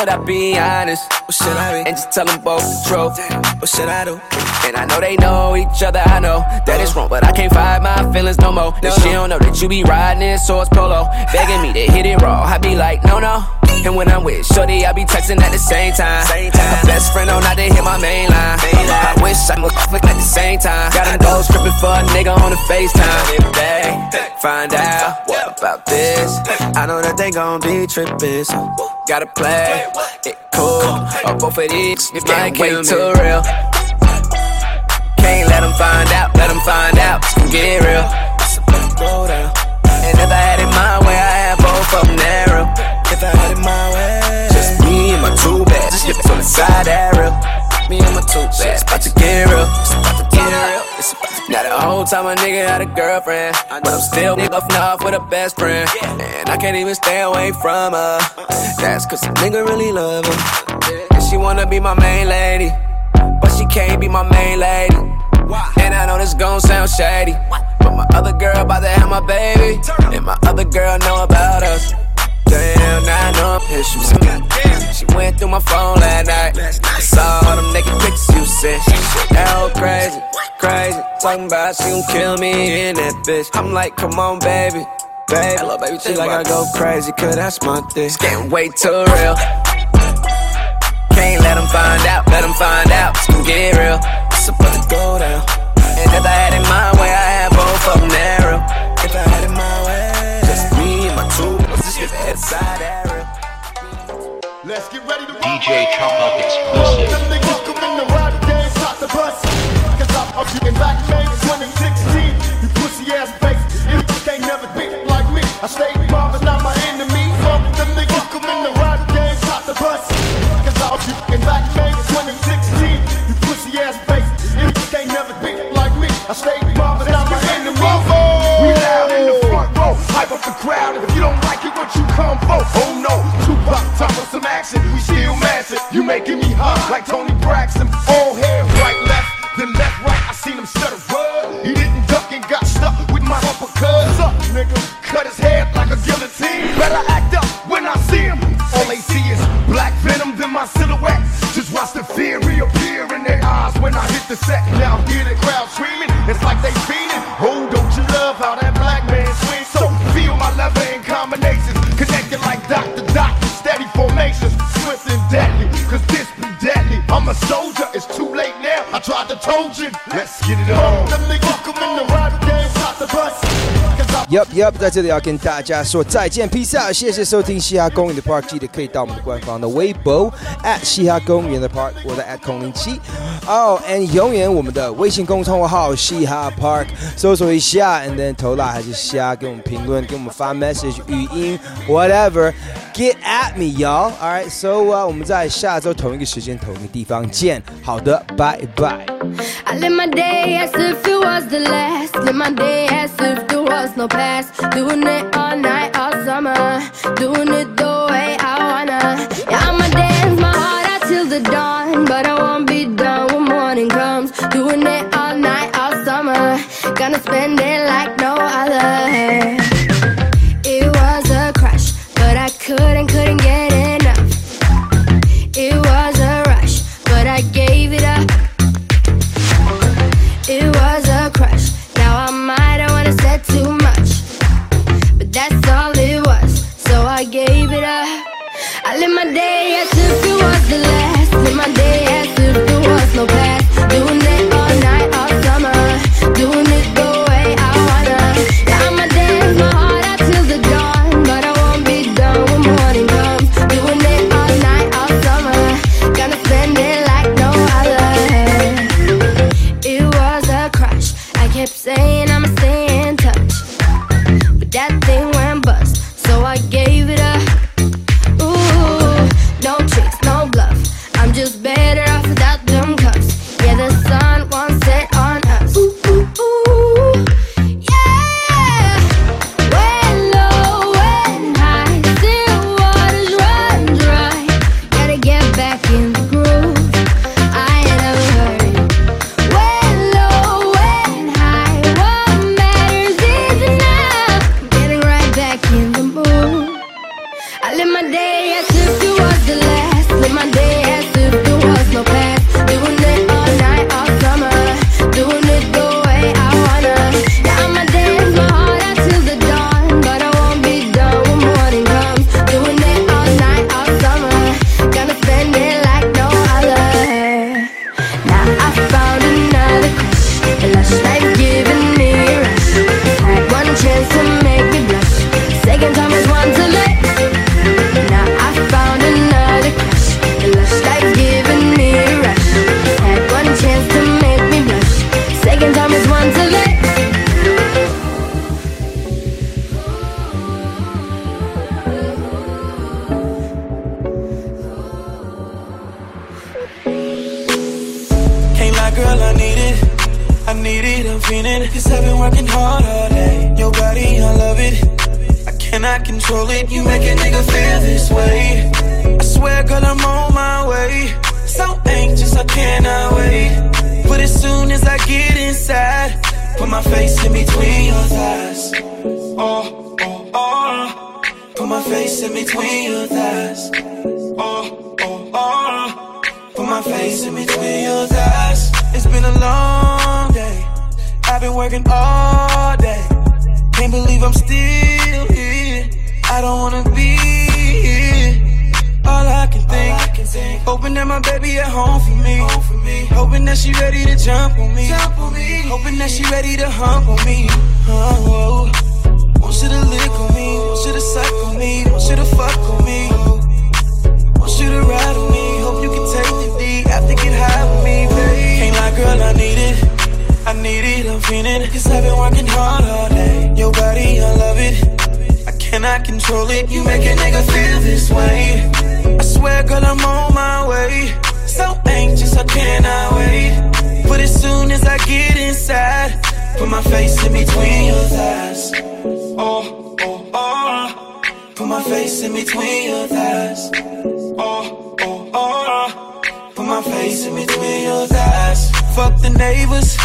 Should I be honest? Or should I be? And just tell them both the truth. What should I do? And I know they know each other. I know that it's wrong, but I can't fight my feelings no more. And she don't know that you be riding in Source Polo, begging me to hit it raw. I be like, no, no. And when I'm with Shorty, I be texting at the same time. Same time. My best friend on not to hit my main line. I wish I would click at the same time. Got a goals tripping for a nigga on the FaceTime. If they find out what about this, I know that they gon' be tripping. So gotta play it cool. Or both of these, it might get too real. Can't let them find out, let them find out. It's gonna get real. Go down. And if I had it my way, I had both of them narrow. If I had it my way, just me and my two bags. Just get on the side that real. Me and my two bags. It's about to get real. Now the whole time a nigga had a girlfriend, but I'm still off off with a best friend, and I can't even stay away from her. That's cause a nigga really love her, and she wanna be my main lady, but she can't be my main lady. And I know this gon' sound shady, but my other girl about to have my baby, and my other girl know about us. Damn, now I know I'm issues. She went through my phone last night. I saw all them naked pictures you sent. That whole crazy, crazy. Talking about she gon' kill me in that bitch. I'm like, come on, baby. Baby, Hello, baby. She like I go crazy, cause that's my thing. It's getting way too real. Can't let them find out, let them find out. It's gonna get real. It's about to go down. And if I had it my way, I had both of them narrow. If I had it my way, just me and my two, just inside arrow. Let's get ready to DJ Chop Up exclusive. Them niggas come in the ride game, stop the bus. Cause I'm up shooting back, man, 2016. You pussy ass bitches, you can't never be like me. I stay mobbing, back, man, 2016. You pussy ass bitches, you can't never be like me. I stay mobbing, not my enemy. We loud in the front row, hype up the crowd. If you don't like it, what you come for? Oh no, Tupac, time for some action. We still massive. You making me hot like Toni Braxton. All hair, right, left, then left, right. I seen him stutter rug. He didn't duck and got stuck with my uppercut. Cut his head like a guillotine. Better act up when I see him. All they see is black venom, then my silhouette. Just watch the fear reappear in their eyes when I hit the set. Now I hear the crowd screaming. It's like they fiending. Oh, don't you love how that black man swings? So feel my leather in combinations, connected like Dr. Doctor. Steady formations, swift and deadly. Cause this be deadly. I'm a soldier, it's too late now. I tried to told you. Let's get it on. Them niggas come in the ride game, stop the bus. Yup Yup，在这里要跟大家说再见披萨谢谢收听嘻哈公园的 Park，记得可以到我们的官方的微博 at 嘻哈公园的 Park，我的 at 空零七。哦，and 永远我们的微信公众号嘻哈 Park，搜索一下，and then 投来还是虾，给我们评论，给我们发 message 语音，whatever。whatever，get at me y'all。Alright，so 啊，我们在下周同一个时间同一个地方见。好的，拜拜。 I live my day as if it was the last. Live my day as if there was no past. Doing it all night, all summer. Doing it the way I wanna. Yeah, I'ma dance my heart out till the dawn. But I won't be done when morning comes. Doing it all night, all summer. Gonna spend it like no other. Girl, I need it. I need it, I'm feeling it. Cause I've been working hard all day. Your body, I love it. I cannot control it. You make a nigga feel this way. I swear, girl, I'm on my way. So anxious, I cannot wait. But as soon as I get inside, put my face in between your thighs. Oh, oh, oh. Put my face in between your thighs. Oh, oh, oh. Put my face in between your thighs. It's been a long day. I've been working all day. Can't believe I'm still here. I don't wanna be here. All I can think, hoping that my baby at home for me. Hoping that she ready to jump on me. Hoping that she ready to hump on me. Oh, want you to lick on me, want you to suck on me, want you to fuck on me. Want you to ride on me, girl, I need it. I need it, I'm feeling it. Cause I've been working hard all day. Your body, I love it. I cannot control it. You make a nigga feel this way. I swear, girl, I'm on my way. So anxious, I cannot wait. But as soon as I get inside, put my face in between your thighs. Oh, oh, oh. Put my face in between your thighs. Oh, oh, oh. Put my face in between your thighs. Fuck the neighbors.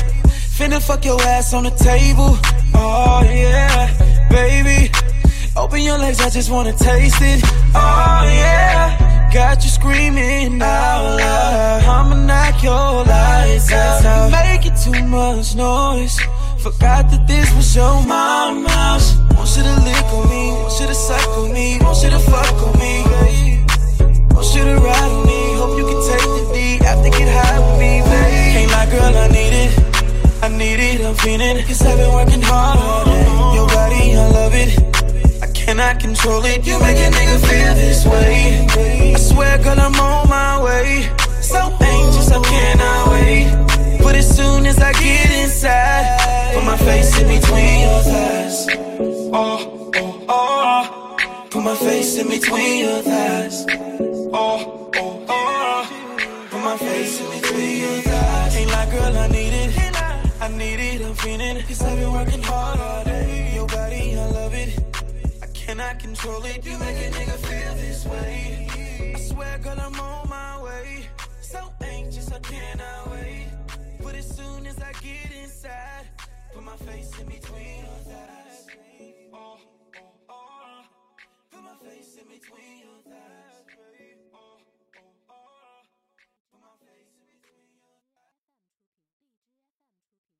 Finna fuck your ass on the table. Oh, yeah. Baby, open your legs, I just wanna taste it. Oh, yeah. Got you screaming out loud. I'ma knock your lights out. Making too much noise. Forgot that this was your house. Want you to lick on me, want you to suck on me, want you to fuck on me. Want you to ride on me, hope you can take the D after get high with me, babe. Girl, I need it. I need it, I'm feeling it. Cause I've been working hard. Your body, I love it. I cannot control it. You make a nigga feel this way. I swear, girl, I'm on my way. So anxious, I cannot wait. But as soon as I get inside, put my face in between your thighs. Oh, oh, oh. Put my face in between your thighs. Oh, oh, oh. Put my face in between your thighs. Girl, I need it. I need it, I'm feeling. Cause I've been working hard all day. Your body, I love it. I cannot control it. You make a nigga feel this way. I swear, girl, I'm on my way. So anxious, I cannot wait. But as soon as I get inside, put my face in between. Oh, oh, oh. Put my face in between